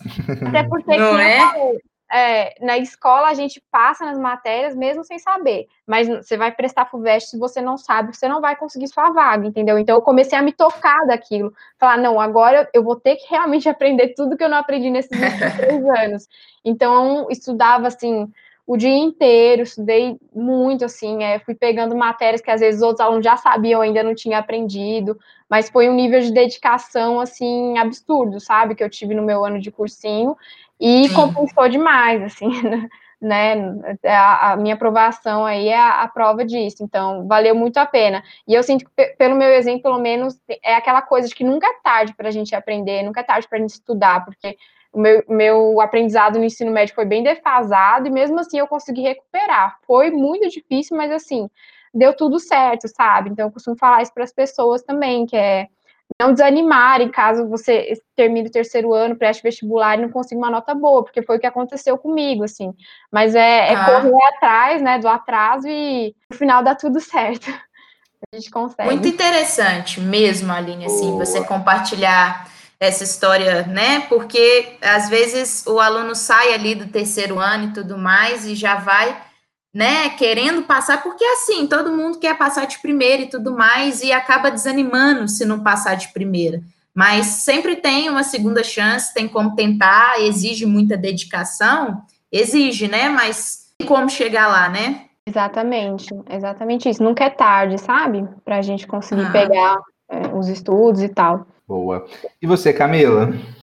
Até porque, não é? Falei, é, na escola a gente passa nas matérias mesmo sem saber, mas você vai prestar FUVEST se você não sabe, você não vai conseguir sua vaga, entendeu? Então eu comecei a me tocar daquilo, falar, não, agora eu vou ter que realmente aprender tudo que eu não aprendi nesses três anos. Então estudava assim o dia inteiro, estudei muito, assim, é, fui pegando matérias que às vezes outros alunos já sabiam, ainda não tinha aprendido, mas foi um nível de dedicação, assim, absurdo, sabe, que eu tive no meu ano de cursinho, e Sim. compensou demais, assim, né? A, a, minha aprovação aí é a, a, prova disso, então valeu muito a pena. E eu sinto que, pelo meu exemplo, pelo menos, é aquela coisa de que nunca é tarde para a gente aprender, nunca é tarde para a gente estudar, porque o meu, meu aprendizado no ensino médio foi bem defasado e mesmo assim eu consegui recuperar. Foi muito difícil, mas assim, deu tudo certo, sabe? Então eu costumo falar isso para as pessoas também, que é não desanimarem caso você termine o terceiro ano, preste vestibular e não consiga uma nota boa, porque foi o que aconteceu comigo, assim. Mas é, é ah. correr atrás, né, do atraso e no final dá tudo certo. A gente consegue. Muito interessante mesmo, Aline, assim, Boa. você compartilhar essa história, né? Porque às vezes o aluno sai ali do terceiro ano e tudo mais e já vai né, querendo passar, porque assim, todo mundo quer passar de primeira e tudo mais, e acaba desanimando se não passar de primeira. Mas sempre tem uma segunda chance, tem como tentar, exige muita dedicação, exige, né? Mas tem como chegar lá, né? Exatamente, exatamente isso. Nunca é tarde, sabe? Para a gente conseguir ah. pegar é, os estudos e tal. Boa. E você, Camila?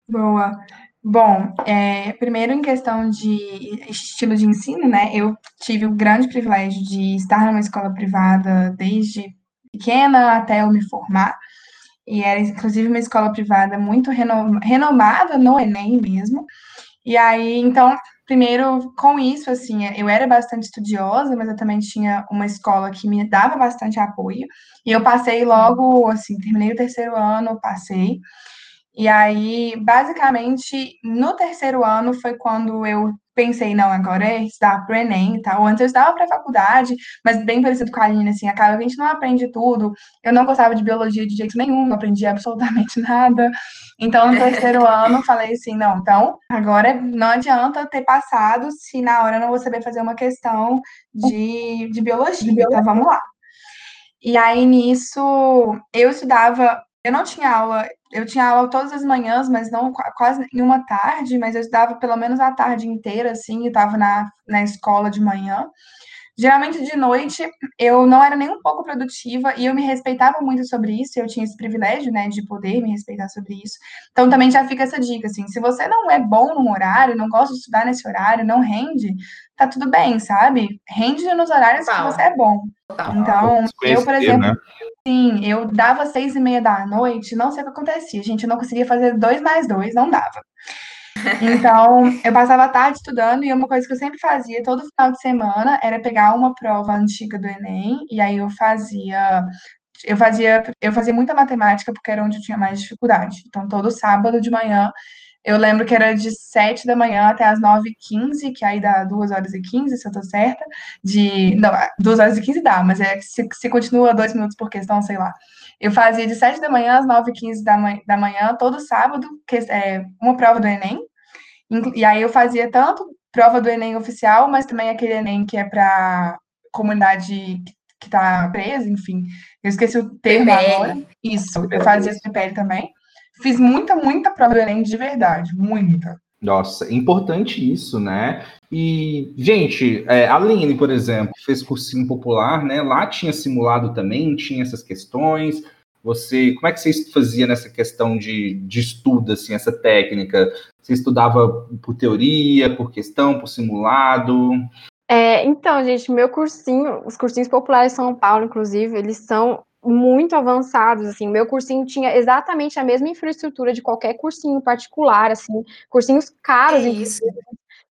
Boa. Bom, é, primeiro em questão de estilo de ensino, né? Eu tive o grande privilégio de estar numa escola privada desde pequena até eu me formar. E era, inclusive, uma escola privada muito renomada no Enem mesmo. E aí, então, primeiro, com isso, assim, eu era bastante estudiosa, mas eu também tinha uma escola que me dava bastante apoio. E eu passei logo, assim, terminei o terceiro ano, passei. E aí, basicamente, no terceiro ano foi quando eu pensei, não, agora é estudar para o Enem e tal. Antes eu estudava para a faculdade, mas bem parecido com a Aline, assim, acaba que a gente não aprende tudo. Eu não gostava de biologia de jeito nenhum, não aprendi absolutamente nada. Então, no terceiro ano, falei assim, não, então, agora não adianta ter passado se na hora eu não vou saber fazer uma questão de, de biologia. Então, vamos lá. E aí, nisso, eu estudava eu não tinha aula, eu tinha aula todas as manhãs, mas não quase nenhuma tarde, mas eu estudava pelo menos a tarde inteira, assim, e estava na, na escola de manhã. Geralmente de noite eu não era nem um pouco produtiva e eu me respeitava muito sobre isso, eu tinha esse privilégio, né, de poder me respeitar sobre isso. Então também já fica essa dica, assim, se você não é bom num horário, não gosta de estudar nesse horário, não rende, tá tudo bem, sabe? Rende nos horários que você é bom. Então, eu, por exemplo, né? sim, eu dava seis e meia da noite, não sei o que acontecia, gente, eu não conseguia fazer dois mais dois, não dava. Então, eu passava a tarde estudando e uma coisa que eu sempre fazia todo final de semana era pegar uma prova antiga do Enem e aí eu fazia eu fazia eu fazia muita matemática porque era onde eu tinha mais dificuldade. Então, todo sábado de manhã eu lembro que era de 7 da manhã até as 9h15, que aí dá 2 horas e 15, se eu tô certa. De. Não, 2 horas e 15 dá, mas é se, se continua 2 minutos por questão, sei lá. Eu fazia de 7 da manhã às 9h15 da, manhã, da manhã, todo sábado, que, é, uma prova do Enem. E aí eu fazia tanto prova do Enem oficial, mas também aquele Enem que é para comunidade que está presa, enfim. Eu esqueci o termo PPL. agora. Isso, eu fazia esse PPL também. Fiz muita, muita prova do Enem de verdade, muita. Nossa, importante isso, né? E, gente, é, a Aline, por exemplo, fez cursinho popular, né? Lá tinha simulado também, tinha essas questões. Você, como é que você fazia nessa questão de, de estudo, assim, essa técnica? Você estudava por teoria, por questão, por simulado? É, então, gente, meu cursinho, os cursinhos populares de São Paulo, inclusive, eles são muito avançados, assim, meu cursinho tinha exatamente a mesma infraestrutura de qualquer cursinho particular, assim, cursinhos caros, é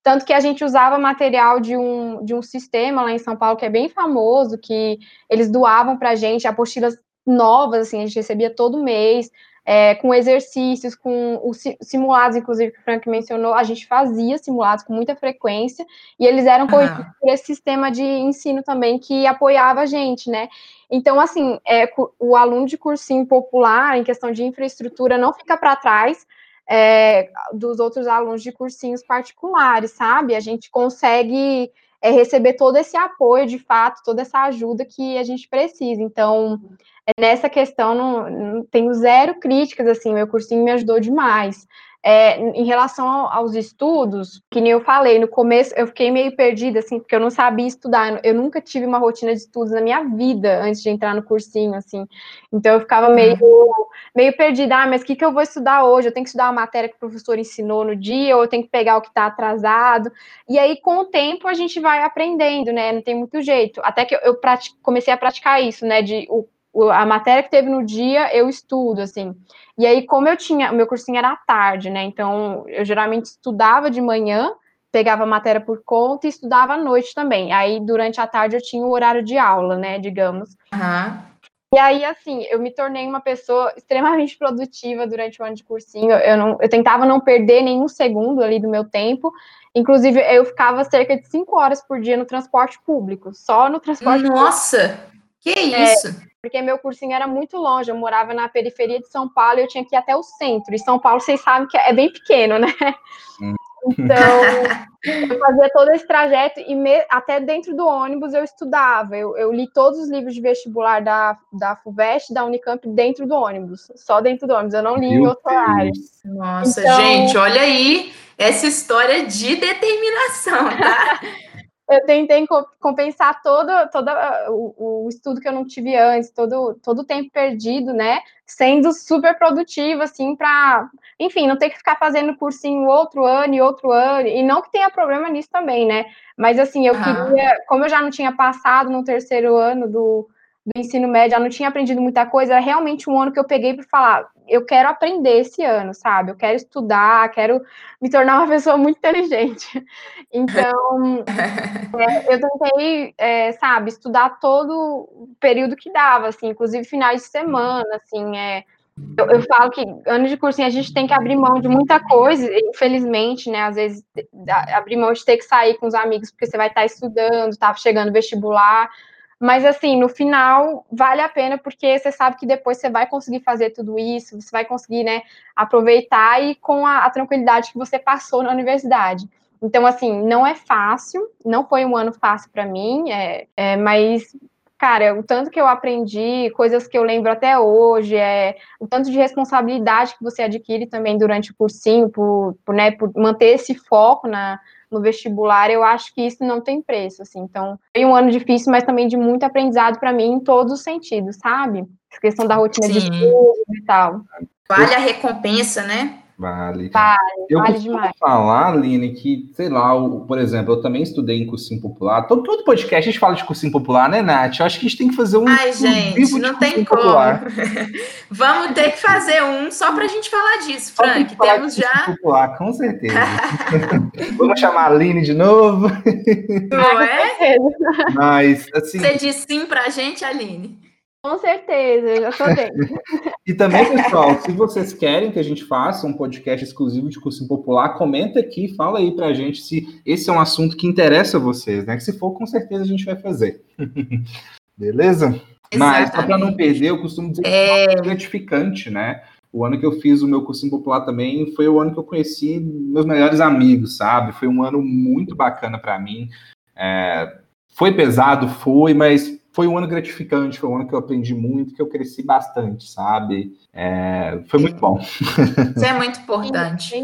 tanto que a gente usava material de um, de um sistema lá em São Paulo que é bem famoso, que eles doavam para a gente apostilas novas, assim, a gente recebia todo mês, é, com exercícios, com os simulados, inclusive, que o Frank mencionou, a gente fazia simulados com muita frequência, e eles eram uhum. por esse sistema de ensino também que apoiava a gente, né? Então, assim, é, o aluno de cursinho popular, em questão de infraestrutura, não fica para trás é, dos outros alunos de cursinhos particulares, sabe? A gente consegue é, receber todo esse apoio, de fato, toda essa ajuda que a gente precisa. Então, nessa questão, não, não tenho zero críticas, assim, meu cursinho me ajudou demais. É, em relação aos estudos, que nem eu falei, no começo eu fiquei meio perdida, assim, porque eu não sabia estudar, eu nunca tive uma rotina de estudos na minha vida antes de entrar no cursinho, assim, então eu ficava meio, meio perdida, ah, mas o que, que eu vou estudar hoje? Eu tenho que estudar a matéria que o professor ensinou no dia, ou eu tenho que pegar o que está atrasado, e aí com o tempo a gente vai aprendendo, né, não tem muito jeito, até que eu, eu comecei a praticar isso, né, de o a matéria que teve no dia eu estudo, assim. E aí, como eu tinha, o meu cursinho era à tarde, né? Então, eu geralmente estudava de manhã, pegava a matéria por conta e estudava à noite também. Aí, durante a tarde, eu tinha o horário de aula, né? Digamos. Uhum. E aí, assim, eu me tornei uma pessoa extremamente produtiva durante o ano de cursinho. Eu, não, eu tentava não perder nenhum segundo ali do meu tempo. Inclusive, eu ficava cerca de cinco horas por dia no transporte público, só no transporte Nossa! Público. Que é, isso? porque meu cursinho era muito longe, eu morava na periferia de São Paulo e eu tinha que ir até o centro. E São Paulo, vocês sabem que é bem pequeno, né? Hum. Então, eu fazia todo esse trajeto e me, até dentro do ônibus eu estudava. Eu, eu, li todos os livros de vestibular da, da FUVEST, da Unicamp, dentro do ônibus. Só dentro do ônibus, eu não li Meu em outro horário. Nossa, então... gente, olha aí essa história de determinação, tá? eu tentei compensar todo, todo ah, o, o, estudo que eu não tive antes, todo, todo o tempo perdido, né? Sendo super produtiva, assim, para, enfim, não ter que ficar fazendo cursinho outro ano e outro ano, e não que tenha problema nisso também, né? Mas, assim, eu queria, como eu já não tinha passado no terceiro ano do, do ensino médio, já não tinha aprendido muita coisa, era realmente um ano que eu peguei para falar, eu quero aprender esse ano, sabe? Eu quero estudar, quero me tornar uma pessoa muito inteligente. Então, é, eu tentei, é, sabe, estudar todo o período que dava, assim, inclusive finais de semana, assim, é, eu, eu, falo que ano de cursinho a gente tem que abrir mão de muita coisa, infelizmente, né? Às vezes abrir mão de ter que sair com os amigos porque você vai estar estudando, tá chegando vestibular, mas assim, no final vale a pena porque você sabe que depois você vai conseguir fazer tudo isso, você vai conseguir, né, aproveitar e com a, a tranquilidade que você passou na universidade. Então, assim, não é fácil, não foi um ano fácil para mim, é, é, mas, cara, o tanto que eu aprendi, coisas que eu lembro até hoje, é, o tanto de responsabilidade que você adquire também durante o cursinho, por, por, né, por manter esse foco na, no vestibular, eu acho que isso não tem preço, assim. Então, foi um ano difícil, mas também de muito aprendizado para mim em todos os sentidos, sabe? A questão da rotina Sim. de estudo e tal. Vale a recompensa, né? Vale. Vale, eu vale demais. falar, Aline, que, sei lá, o, por exemplo, eu também estudei em cursinho popular. Todo, todo podcast a gente fala de cursinho popular, né, Nath? Eu acho que a gente tem que fazer um. Ai, gente, não tem como. Vamos ter que fazer um só para a gente falar disso, Frank. Temos já. Popular, com certeza. Vamos chamar a Aline de novo. Não é? Mas, assim. Você diz sim para a gente, Aline? Com certeza, já tô dentro. e também, pessoal, se vocês querem que a gente faça um podcast exclusivo de cursinho popular, comenta aqui, fala aí pra gente se esse é um assunto que interessa a vocês, né? Que se for, com certeza a gente vai fazer. Beleza? Exatamente. Mas, só para não perder, eu costumo dizer que é, é gratificante, né? O ano que eu fiz o meu cursinho popular também foi o ano que eu conheci meus melhores amigos, sabe? Foi um ano muito bacana para mim. É, foi pesado, foi, mas foi um ano gratificante, foi um ano que eu aprendi muito, que eu cresci bastante, sabe? É, foi muito bom. Isso é muito importante.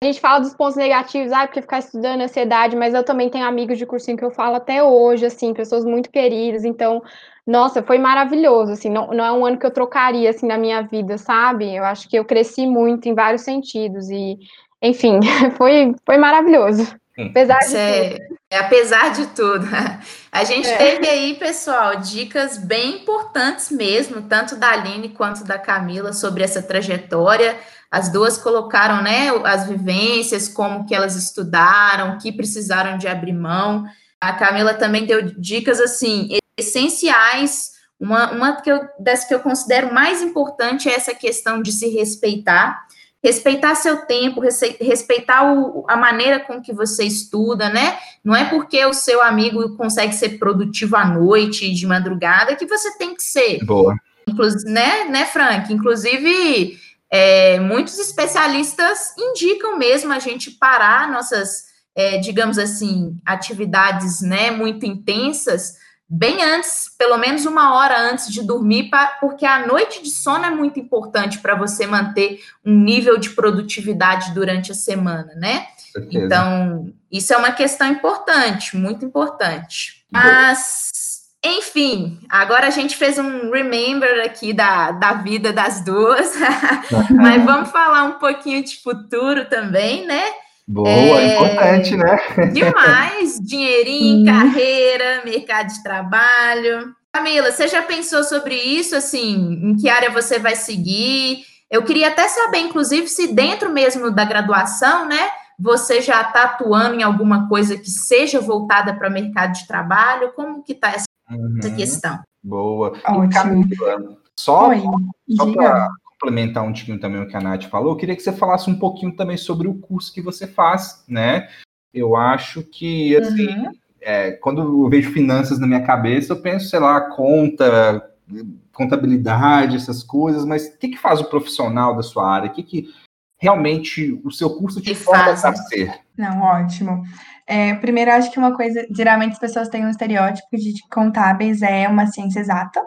A gente fala dos pontos negativos, ah, porque ficar estudando ansiedade, mas eu também tenho amigos de cursinho que eu falo até hoje, assim, pessoas muito queridas, então, nossa, foi maravilhoso, assim, não, não é um ano que eu trocaria, assim, na minha vida, sabe? Eu acho que eu cresci muito em vários sentidos e, enfim, foi, foi maravilhoso. Apesar de... É, apesar de tudo. A gente é. teve aí, pessoal, dicas bem importantes mesmo, tanto da Aline quanto da Camila, sobre essa trajetória. As duas colocaram, né, as vivências, como que elas estudaram, que precisaram de abrir mão. A Camila também deu dicas, assim, essenciais. Uma, uma que eu, das que eu considero mais importante é essa questão de se respeitar respeitar seu tempo, respeitar o, a maneira com que você estuda, né? Não é porque o seu amigo consegue ser produtivo à noite, de madrugada, que você tem que ser. Boa. Inclusive, né, né, Frank? Inclusive, é, muitos especialistas indicam mesmo a gente parar nossas, é, digamos assim, atividades, né, muito intensas bem antes, pelo menos uma hora antes de dormir, porque a noite de sono é muito importante para você manter um nível de produtividade durante a semana, né? Então, isso é uma questão importante, muito importante. Mas, enfim, agora a gente fez um remember aqui da, da vida das duas, mas vamos falar um pouquinho de futuro também, né? Boa, é, importante, né? Demais, dinheirinho, carreira, mercado de trabalho. Camila, você já pensou sobre isso, assim, em que área você vai seguir? Eu queria até saber, inclusive, se dentro mesmo da graduação, né, você já está atuando em alguma coisa que seja voltada para o mercado de trabalho? Como que está essa, uhum. questão? Boa. Ótimo. Camila, só, só para complementar um tiquinho também o que a Nath falou, eu queria que você falasse um pouquinho também sobre o curso que você faz, né? Eu acho que, assim, uhum. é, quando eu vejo finanças na minha cabeça, eu penso, sei lá, conta, contabilidade, essas coisas, mas o que, que faz o profissional da sua área? O que, que realmente o seu curso te forma a ser? Não, ótimo. É, primeiro, acho que uma coisa, geralmente as pessoas têm um estereótipo de que contábeis é uma ciência exata,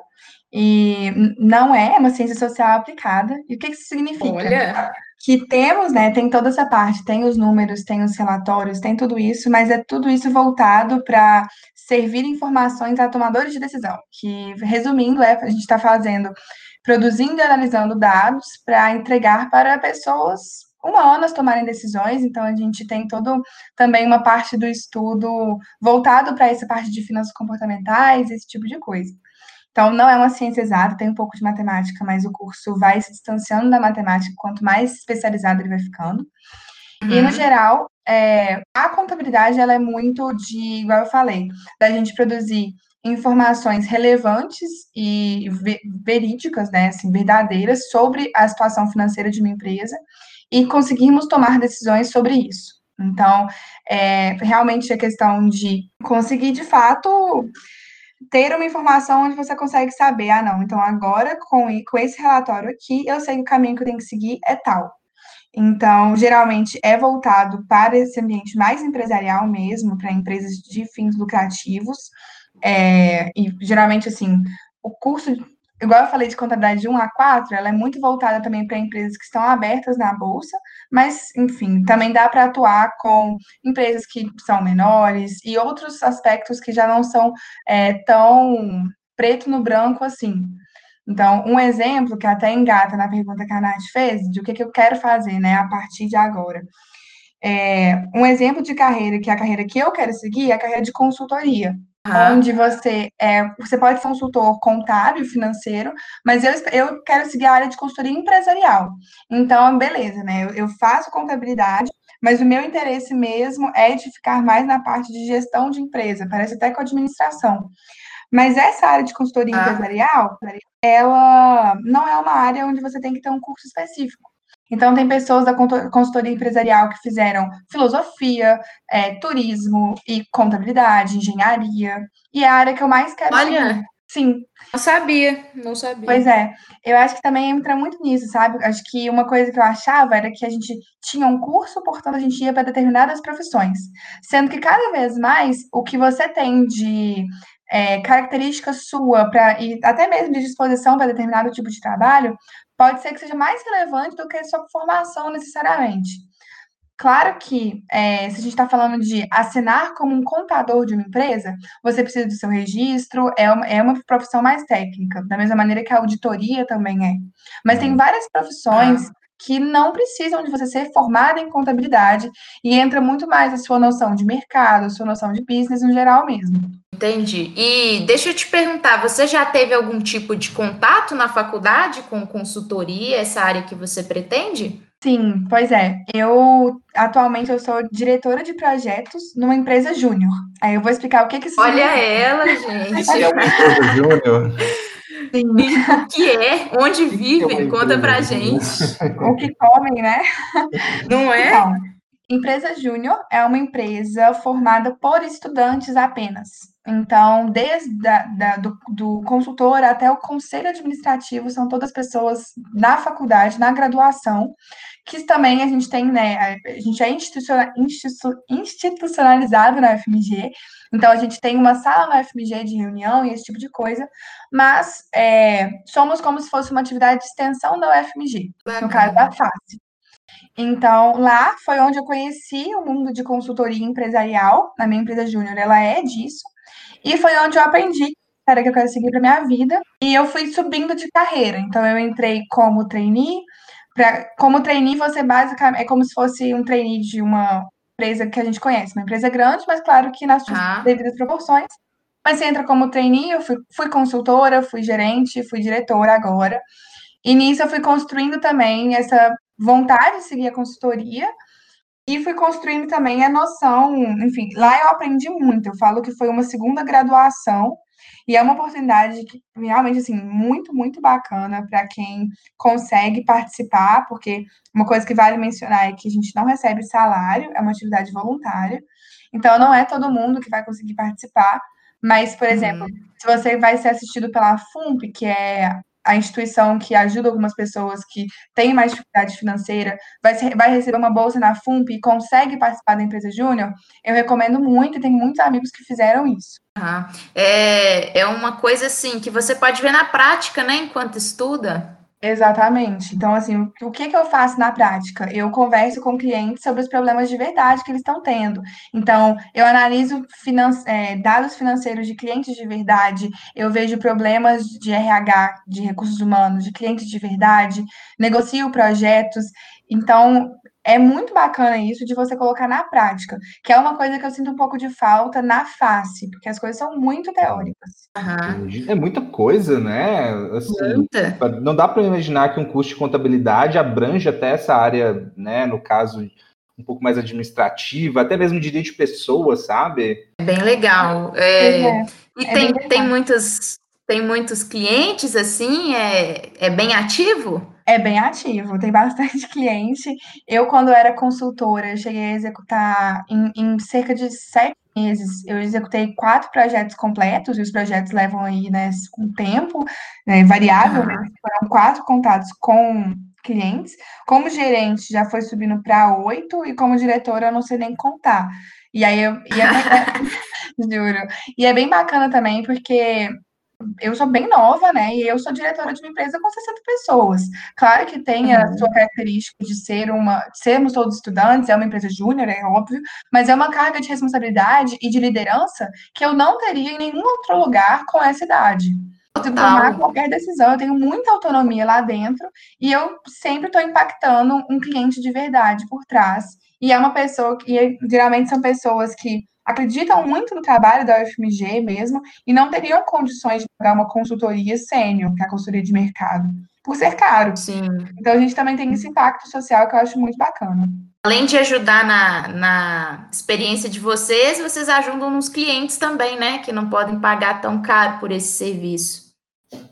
e não é uma ciência social aplicada. E o que isso significa? Olha. Que temos, né, tem toda essa parte, tem os números, tem os relatórios, tem tudo isso, mas é tudo isso voltado para servir informações a tomadores de decisão, que, resumindo, é, a gente está fazendo, produzindo e analisando dados para entregar para pessoas humanas tomarem decisões, então a gente tem todo também uma parte do estudo voltado para essa parte de finanças comportamentais, esse tipo de coisa. Então, não é uma ciência exata, tem um pouco de matemática, mas o curso vai se distanciando da matemática quanto mais especializado ele vai ficando. Uhum. E, no uhum. geral, é, a contabilidade, ela é muito de, igual eu falei, da gente produzir informações relevantes e verídicas, né, assim, verdadeiras sobre a situação financeira de uma empresa e conseguirmos tomar decisões sobre isso. Então, é, realmente a questão de conseguir, de fato, ter uma informação onde você consegue saber, ah, não, então agora com, com esse relatório aqui, eu sei que o caminho que eu tenho que seguir é tal. Então, geralmente é voltado para esse ambiente mais empresarial mesmo, para empresas de fins lucrativos. É, e geralmente, assim, o curso igual eu falei de contabilidade de 1 a 4, ela é muito voltada também para empresas que estão abertas na bolsa, mas, enfim, também dá para atuar com empresas que são menores e outros aspectos que já não são é, tão preto no branco assim. Então, um exemplo que até engata na pergunta que a Nath fez, de o que, que eu quero fazer, né, a partir de agora. É, um exemplo de carreira, que é a carreira que eu quero seguir, é a carreira de consultoria. Uhum. Onde você é, você pode ser consultor contábil, financeiro, mas eu, eu quero seguir a área de consultoria empresarial. Então, beleza, né? Eu, eu faço contabilidade, mas o meu interesse mesmo é de ficar mais na parte de gestão de empresa, parece até com administração. Mas essa área de consultoria ah. empresarial, ela não é uma área onde você tem que ter um curso específico. Então, tem pessoas da consultoria empresarial que fizeram filosofia, é, turismo e contabilidade, engenharia. E é a área que eu mais quero Olha, seguir. Sim. Não sabia, não sabia. Pois é. Eu acho que também entra muito nisso, sabe? Acho que uma coisa que eu achava era que a gente tinha um curso, portanto, a gente ia para determinadas profissões. Sendo que cada vez mais o que você tem de é, característica sua para e até mesmo de disposição para determinado tipo de trabalho pode ser que seja mais relevante do que a sua formação necessariamente. Claro que, é, se a gente está falando de assinar como um contador de uma empresa, você precisa do seu registro, é uma, é uma profissão mais técnica, da mesma maneira que a auditoria também é. Mas tem uhum. várias profissões que não precisam de você ser formada em contabilidade e entra muito mais a sua noção de mercado, a sua noção de business no geral mesmo. Entendi. E deixa eu te perguntar, você já teve algum tipo de contato na faculdade com consultoria, essa área que você pretende? Sim, pois é. Eu atualmente eu sou diretora de projetos numa empresa júnior. Aí eu vou explicar o que que isso Olha ela, gente. É uma empresa júnior. Sim. O que é? Onde vive? Conta pra gente. O que comem, né? Não é? Então, empresa júnior é uma empresa formada por estudantes apenas. Então, desde da, da, do, do consultor até o conselho administrativo, são todas pessoas na faculdade, na graduação, que também a gente tem, né? A gente é institucionalizado na FMG, então a gente tem uma sala na FMG de reunião e esse tipo de coisa, mas é, somos como se fosse uma atividade de extensão da UFMG, no caso da FACE. Então, lá foi onde eu conheci o mundo de consultoria empresarial, na minha empresa júnior, ela é disso. E foi onde eu aprendi era que eu quero seguir para minha vida. E eu fui subindo de carreira. Então eu entrei como trainee. Pra, como trainee, você basicamente é como se fosse um trainee de uma empresa que a gente conhece, uma empresa grande, mas claro que nas suas ah. devidas proporções. Mas você entra como trainee, eu fui, fui consultora, fui gerente, fui diretora agora. E nisso eu fui construindo também essa vontade de seguir a consultoria e fui construindo também a noção, enfim, lá eu aprendi muito. Eu falo que foi uma segunda graduação e é uma oportunidade que realmente assim muito, muito bacana para quem consegue participar, porque uma coisa que vale mencionar é que a gente não recebe salário, é uma atividade voluntária. Então não é todo mundo que vai conseguir participar, mas, por exemplo, uhum. se você vai ser assistido pela FUMP, que é a instituição que ajuda algumas pessoas que têm mais dificuldade financeira vai, ser, vai receber uma bolsa na FUMP e consegue participar da empresa júnior, eu recomendo muito e tenho muitos amigos que fizeram isso. Uhum. É, é uma coisa assim que você pode ver na prática, né, enquanto estuda. Exatamente. Então, assim, o que, que eu faço na prática? Eu converso com clientes sobre os problemas de verdade que eles estão tendo. Então, eu analiso finan é, dados financeiros de clientes de verdade, eu vejo problemas de RH, de recursos humanos, de clientes de verdade, negocio projetos. Então, é muito bacana isso de você colocar na prática, que é uma coisa que eu sinto um pouco de falta na face, porque as coisas são muito teóricas. Uhum. É muita coisa, né? Assim, muita. Não dá para imaginar que um curso de contabilidade abrange até essa área, né? No caso, um pouco mais administrativa, até mesmo direito de pessoas, sabe? É bem legal. É, é. E é tem, tem, muitos, tem muitos clientes, assim, é, é bem ativo? É bem ativo, tem bastante cliente. Eu, quando era consultora, cheguei a executar em, em cerca de sete meses. Eu executei quatro projetos completos, e os projetos levam aí, né, um tempo né, variável, uhum. foram quatro contatos com clientes. Como gerente, já foi subindo para oito, e como diretora, eu não sei nem contar. E aí, eu, e é, juro. E é bem bacana também, porque eu sou bem nova, né? E eu sou diretora de uma empresa com 60 pessoas. Claro que tem a uhum. sua característica de ser uma, de sermos todos estudantes, é uma empresa júnior, é óbvio, mas é uma carga de responsabilidade e de liderança que eu não teria em nenhum outro lugar com essa idade. Eu tomar qualquer decisão, eu tenho muita autonomia lá dentro e eu sempre estou impactando um cliente de verdade por trás. E é uma pessoa que geralmente são pessoas que acreditam muito no trabalho da UFMG mesmo e não teriam condições de pagar uma consultoria sênior, que é a consultoria de mercado, por ser caro. Sim. Então a gente também tem esse impacto social que eu acho muito bacana. Além de ajudar na, na experiência de vocês, vocês ajudam nos clientes também, né? Que não podem pagar tão caro por esse serviço.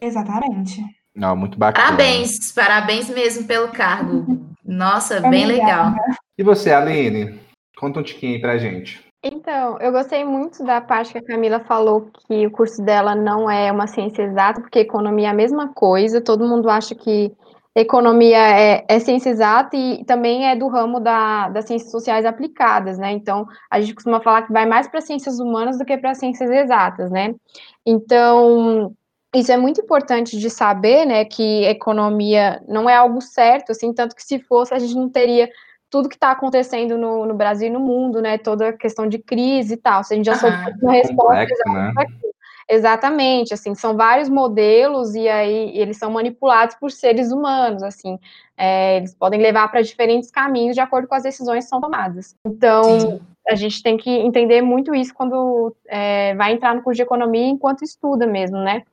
Exatamente. Não, muito bacana. Parabéns, parabéns mesmo pelo cargo. Nossa, é bem legal. E você, Aline? Conta um tiquinho aí pra gente. Então, eu gostei muito da parte que a Camila falou que o curso dela não é uma ciência exata, porque economia é a mesma coisa, todo mundo acha que economia é, é ciência exata e também é do ramo da, das ciências sociais aplicadas, né? Então, a gente costuma falar que vai mais para ciências humanas do que para ciências exatas, né? Então, isso é muito importante de saber, né, que economia não é algo certo, assim, tanto que se fosse, a gente não teria tudo que está acontecendo no, no, Brasil e no mundo, né? Toda a questão de crise e tal. Se a gente já uhum. soube uma resposta Complexo, né? Exatamente, assim, são vários modelos e aí eles são manipulados por seres humanos, assim, é, eles podem levar para diferentes caminhos de acordo com as decisões que são tomadas. Então, Sim. a gente tem que entender muito isso quando é, vai entrar no curso de economia enquanto estuda mesmo, né?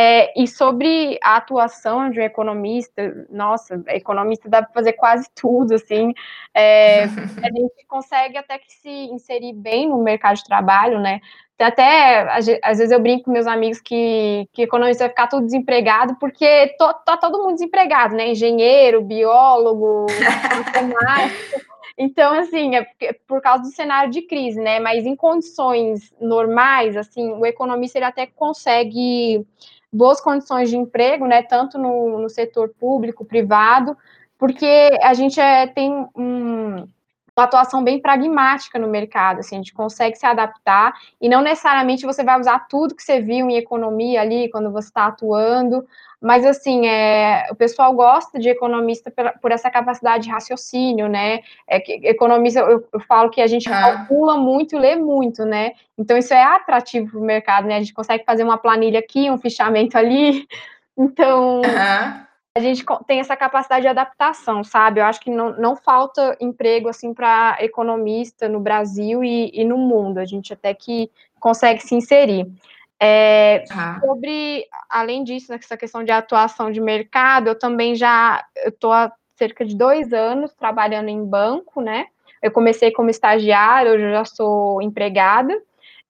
É, e sobre a atuação de um economista, nossa, economista dá para fazer quase tudo, assim, é, a gente consegue até que se inserir bem no mercado de trabalho, né? Até, às vezes eu brinco com meus amigos que, que economista vai ficar tudo desempregado, porque to, tá todo mundo desempregado, né? Engenheiro, biólogo, matemático. Então, assim, é por causa do cenário de crise, né? Mas em condições normais, assim, o economista ele até consegue boas condições de emprego, né? Tanto no, no setor público, privado, porque a gente é, tem um, uma atuação bem pragmática no mercado, assim, a gente consegue se adaptar e não necessariamente você vai usar tudo que você viu em economia ali quando você está atuando, mas assim, é, o pessoal gosta de economista por, por essa capacidade de raciocínio, né? É, que, economista, eu, eu, falo que a gente ah. calcula muito e lê muito, né? Então isso é atrativo para o mercado, né? A gente consegue fazer uma planilha aqui, um fichamento ali. Então, uhum a gente tem essa capacidade de adaptação, sabe? Eu acho que não, não falta emprego assim para economista no Brasil e, e, no mundo. A gente até que consegue se inserir. É, ah. Sobre, além disso, nessa questão de atuação de mercado, eu também já estou há cerca de dois anos trabalhando em banco, né? Eu comecei como estagiária, hoje eu já sou empregada.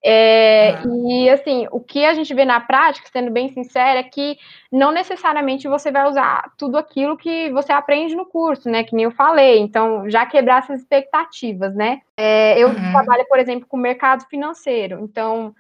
É, ah. E assim, o que a gente vê na prática, sendo bem sincera, é que não necessariamente você vai usar tudo aquilo que você aprende no curso, né? Que nem eu falei. Então, já quebrar essas expectativas, né? É, eu uhum. trabalho, por exemplo, com mercado financeiro. Então,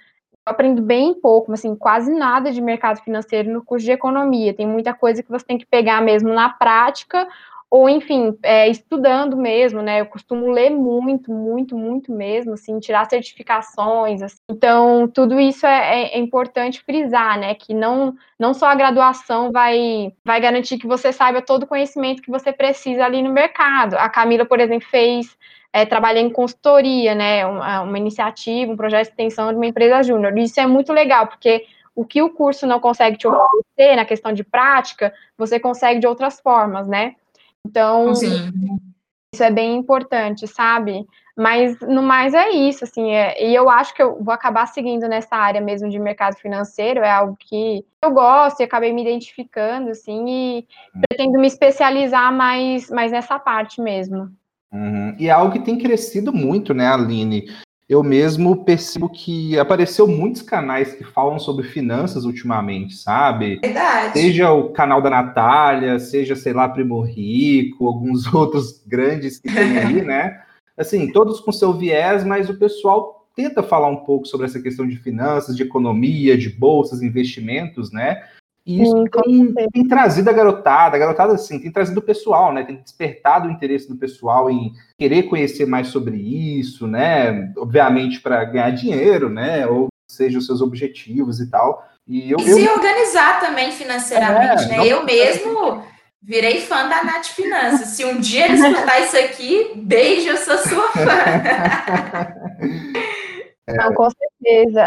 eu aprendo bem pouco, assim, quase nada de mercado financeiro no curso de economia. Tem muita coisa que você tem que pegar mesmo na prática ou enfim, é, estudando mesmo, né? Eu costumo ler muito, muito, muito mesmo, assim, tirar certificações. Assim. Então, tudo isso é, é, é, importante frisar, né? Que não, não só a graduação vai, vai garantir que você saiba todo o conhecimento que você precisa ali no mercado. A Camila, por exemplo, fez. É, trabalhei em consultoria, né? Uma, uma iniciativa, um projeto de extensão de uma empresa júnior. Isso é muito legal, porque o que o curso não consegue te oferecer na questão de prática, você consegue de outras formas, né? Então, Sim. isso é bem importante, sabe? Mas no mais é isso, assim, é, e eu acho que eu vou acabar seguindo nessa área mesmo de mercado financeiro, é algo que eu gosto e acabei me identificando, assim, e pretendo me especializar mais, mais nessa parte mesmo. Uhum. E é algo que tem crescido muito, né, Aline? Eu mesmo percebo que apareceu muitos canais que falam sobre finanças ultimamente, sabe? Verdade. Seja o canal da Natália, seja, sei lá, Primo Rico, alguns outros grandes que tem aí, né? Assim, todos com seu viés, mas o pessoal tenta falar um pouco sobre essa questão de finanças, de economia, de bolsas, investimentos, né? E isso tem, tem, trazido a garotada, a garotada, assim, tem trazido o pessoal, né? Tem despertado o interesse do pessoal em querer conhecer mais sobre isso, né? Obviamente para ganhar dinheiro, né? Ou seja, os seus objetivos e tal. E, eu, e se eu... organizar também financeiramente, é, né? Eu mesmo virei fã da Nath Finanças. Se um dia eles escutar isso aqui, beijo, eu sou sua fã. É. Não, com certeza.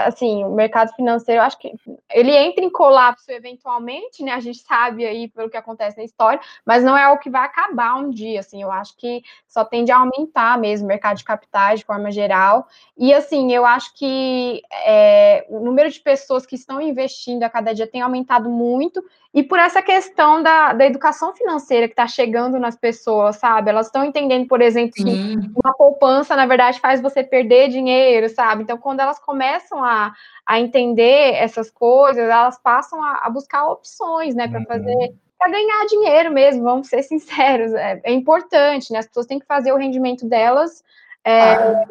Assim, o mercado financeiro, eu acho que ele entra em colapso eventualmente, né? A gente sabe aí pelo que acontece na história, mas não é o que vai acabar um dia, assim. Eu acho que só tende a aumentar mesmo o mercado de capitais de forma geral. E, assim, eu acho que é, o número de pessoas que estão investindo a cada dia tem aumentado muito e por essa questão da, da educação financeira que está chegando nas pessoas, sabe? Elas estão entendendo, por exemplo, Sim. que uma poupança, na verdade, faz você perder dinheiro, sabe? Então, quando elas começam a, a entender essas coisas, elas passam a, a buscar opções, né, para uhum. fazer para ganhar dinheiro mesmo, vamos ser sinceros, é, é, importante, né? As pessoas têm que fazer o rendimento delas é, ah.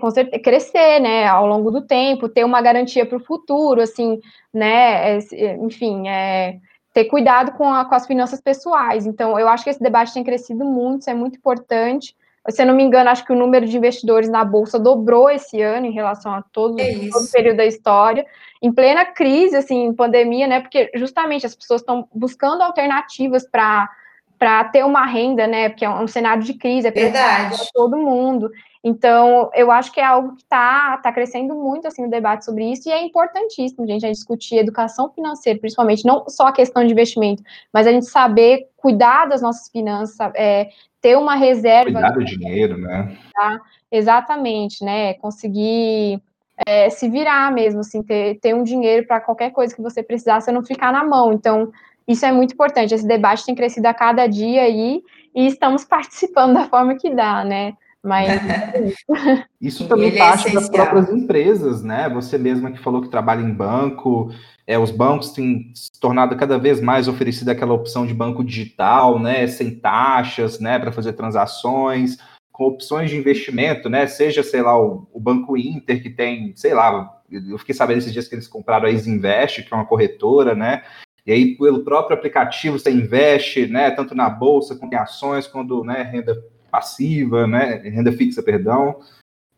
com certeza, crescer, né, ao longo do tempo, ter uma garantia para o futuro, assim, né? É, enfim, é, ter cuidado com, a, com, as finanças pessoais. Então, eu acho que esse debate tem crescido muito, isso é muito importante. Se eu não me engano, acho que o número de investidores na Bolsa dobrou esse ano em relação a todo, é todo o período da história. Em plena crise, assim, pandemia, né? Porque justamente as pessoas estão buscando alternativas para para ter uma renda, né? Porque é um, cenário de crise, é para todo mundo. Então, eu acho que é algo que está tá crescendo muito assim o debate sobre isso, e é importantíssimo, gente, a discutir educação financeira, principalmente, não só a questão de investimento, mas a gente saber cuidar das nossas finanças, é, ter uma reserva. Cuidar do dinheiro, né? Tá? Exatamente, né? Conseguir é, se virar mesmo, assim, ter, ter um dinheiro para qualquer coisa que você precisar, você não ficar na mão. Então, isso é muito importante. Esse debate tem crescido a cada dia aí e estamos participando da forma que dá, né? Mas isso também Ele é parte é das próprias empresas, né? Você mesma que falou que trabalha em banco, é, os bancos têm se tornado cada vez mais oferecida aquela opção de banco digital, né? Sem taxas, né? Para fazer transações com opções de investimento, né? Seja, sei lá, o, o, Banco Inter, que tem, sei lá, eu fiquei sabendo esses dias que eles compraram a Isinvest, que é uma corretora, né? E aí, pelo próprio aplicativo, você investe, né? Tanto na bolsa, quanto em ações, quando, né, renda passiva, né? Renda fixa, perdão.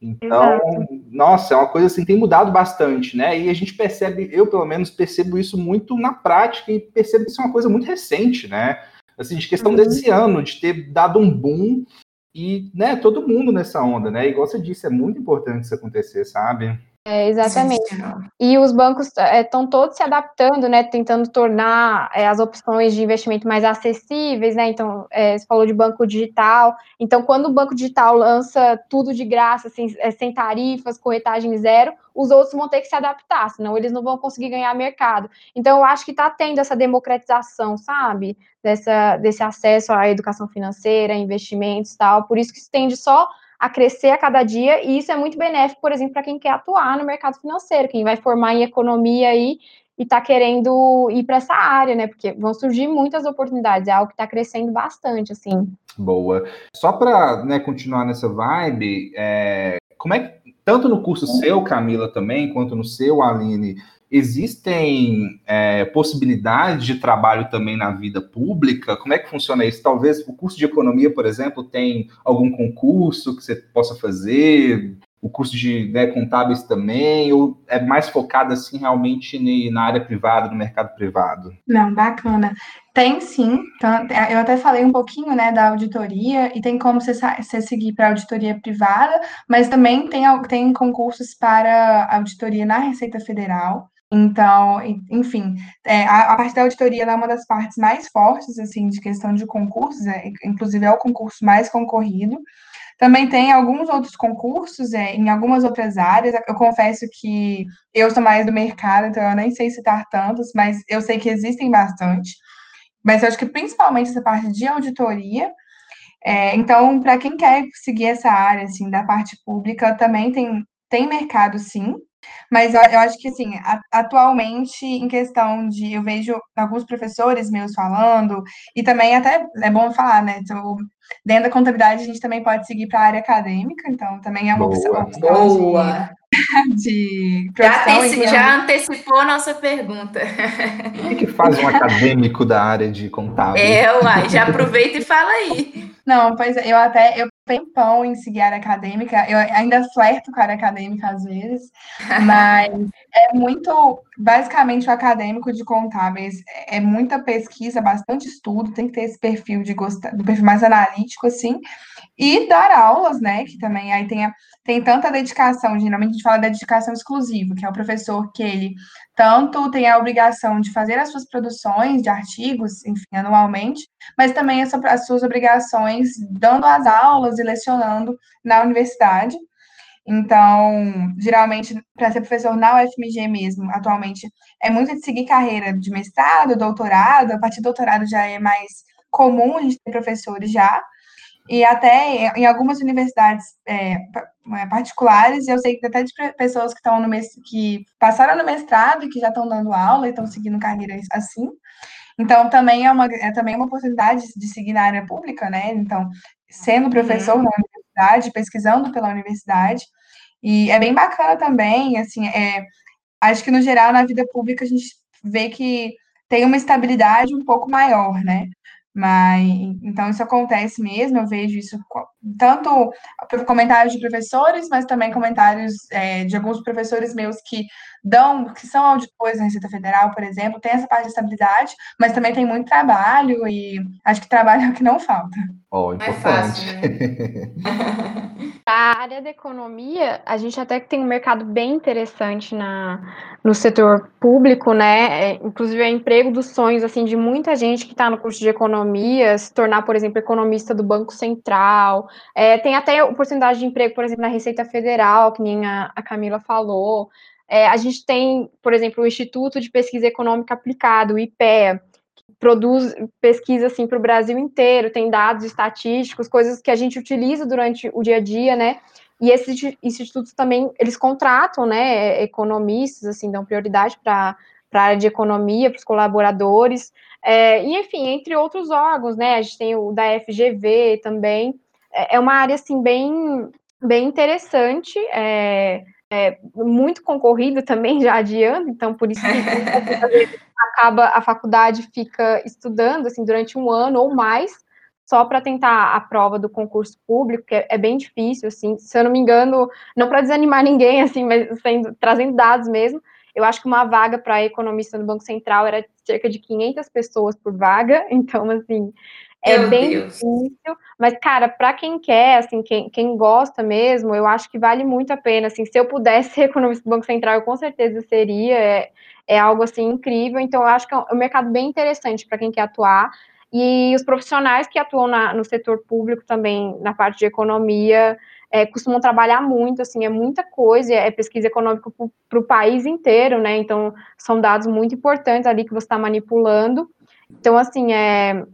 Então, Exato. nossa, é uma coisa assim, tem mudado bastante, né? E a gente percebe, eu pelo menos percebo isso muito na prática e percebo que isso é uma coisa muito recente, né? Assim, de questão uhum. desse ano, de ter dado um boom e, né, todo mundo nessa onda, né? Igual você disse, é muito importante isso acontecer, sabe? É, exatamente. E os bancos estão é, todos se adaptando, né, tentando tornar é, as opções de investimento mais acessíveis, né, então, é, você falou de banco digital, então, quando o banco digital lança tudo de graça, assim, é, sem tarifas, corretagem zero, os outros vão ter que se adaptar, senão eles não vão conseguir ganhar mercado. Então, eu acho que está tendo essa democratização, sabe, Dessa, desse acesso à educação financeira, investimentos e tal, por isso que se tende só a crescer a cada dia, e isso é muito benéfico, por exemplo, para quem quer atuar no mercado financeiro, quem vai formar em economia aí e está querendo ir para essa área, né? Porque vão surgir muitas oportunidades, é algo que está crescendo bastante, assim. Boa. Só para né, continuar nessa vibe, é, como é que, tanto no curso seu, Camila, também, quanto no seu, Aline, existem é, possibilidades de trabalho também na vida pública? Como é que funciona isso? Talvez o curso de economia, por exemplo, tem algum concurso que você possa fazer? O curso de né, contábeis também? Ou é mais focado assim realmente na área privada, no mercado privado? Não, bacana. Tem sim. É, eu até falei um pouquinho né, da auditoria e tem como você, você seguir para auditoria privada, mas também tem, tem concursos para auditoria na Receita Federal. Então, enfim, é, a, a, parte da auditoria é uma das partes mais fortes, assim, de questão de concursos, é, inclusive é o concurso mais concorrido. Também tem alguns outros concursos é, em algumas outras áreas. Eu confesso que eu sou mais do mercado, então eu nem sei citar tantos, mas eu sei que existem bastante. Mas eu acho que principalmente essa parte de auditoria. É, então, para quem quer seguir essa área, assim, da parte pública, também tem, tem mercado, sim. Mas eu, eu acho que, assim, a, atualmente, em questão de. Eu vejo alguns professores meus falando, e também até é bom falar, né? Então, dentro da contabilidade, a gente também pode seguir para a área acadêmica, então também é uma opção. opção Boa! De, já, anteci já antecipou a nossa pergunta. O que, que faz um acadêmico da área de contábil? É, uai, já aproveita e fala aí. Não, pois é, eu até eu tempão em seguir a área acadêmica, eu ainda flerto com a área acadêmica às vezes, mas é muito, basicamente o acadêmico de contábeis é muita pesquisa, bastante estudo, tem que ter esse perfil de gostar, do perfil mais analítico, assim, e dar aulas, né, que também aí tem, a, tem tanta dedicação, geralmente a gente fala da dedicação exclusiva, que é o professor que ele tanto tem a obrigação de fazer as suas produções de artigos, enfim, anualmente, mas também as suas obrigações dando as aulas e lecionando na universidade. Então, geralmente, para ser professor na UFMG mesmo, atualmente, é muito de seguir carreira de mestrado, doutorado, a partir do doutorado já é mais comum a gente ter professores já, e até em algumas universidades é, é, particulares, eu sei que até de pessoas que estão no que passaram no mestrado e que já estão dando aula e estão seguindo carreiras assim. Então, também é uma, é também uma oportunidade de seguir na área pública, né? Então, sendo professor uhum. na universidade, pesquisando pela universidade. E é bem bacana também, assim, é, acho que no geral na vida pública a gente vê que tem uma estabilidade um pouco maior, né? Mas então isso acontece mesmo, eu vejo isso tanto comentários de professores, mas também comentários é, de alguns professores meus que dão, que são auditores da Receita Federal, por exemplo, tem essa parte de estabilidade, mas também tem muito trabalho e acho que trabalho é o que não falta. Oh, importante. É fácil, né? a área da economia, a gente até que tem um mercado bem interessante na, no setor público, né? É, inclusive é emprego dos sonhos assim de muita gente que está no curso de economia, se tornar, por exemplo, economista do Banco Central. É, tem até oportunidade de emprego, por exemplo, na Receita Federal, que nem a, a Camila falou. É, a gente tem, por exemplo, o Instituto de Pesquisa Econômica Aplicada, o IPEA, que produz pesquisa assim para o Brasil inteiro, tem dados estatísticos, coisas que a gente utiliza durante o dia a dia, né? E esses institutos também, eles contratam, né, economistas, assim, dão prioridade para a área de economia, para os colaboradores, é, e enfim, entre outros órgãos, né, a gente tem o da FGV também, é, é uma área, assim, bem, bem interessante, é, é, muito concorrido também, já adiando, então por isso que acaba a faculdade fica estudando assim durante um ano ou mais só para tentar a prova do concurso público, que é, é, bem difícil, assim, se eu não me engano, não para desanimar ninguém, assim, mas sendo, trazendo dados mesmo, eu acho que uma vaga para economista no Banco Central era cerca de 500 pessoas por vaga, então, assim, é Meu bem Deus. difícil, mas, cara, para quem quer, assim, quem, quem gosta mesmo, eu acho que vale muito a pena, assim, se eu pudesse ser economista do Banco Central, eu com certeza seria, é, é algo, assim, incrível, então eu acho que é um, é um mercado bem interessante para quem quer atuar, e os profissionais que atuam na, no setor público também, na parte de economia, é, costumam trabalhar muito, assim, é muita coisa, é pesquisa econômica para o país inteiro, né, então são dados muito importantes ali que você está manipulando, então, assim, é,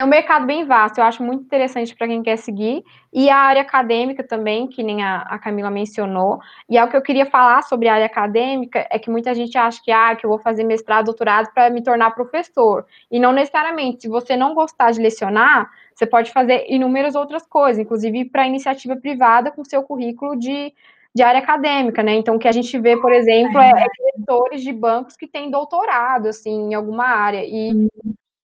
é um mercado bem vasto, eu acho muito interessante para quem quer seguir, e a área acadêmica também, que nem a, a Camila mencionou, e é o que eu queria falar sobre a área acadêmica, é que muita gente acha que, ah, que eu vou fazer mestrado, doutorado para me tornar professor, e não necessariamente, se você não gostar de lecionar, você pode fazer inúmeras outras coisas, inclusive para iniciativa privada com seu currículo de, de área acadêmica, né? Então, o que a gente vê, por exemplo, é, é diretores de bancos que têm doutorado, assim, em alguma área, e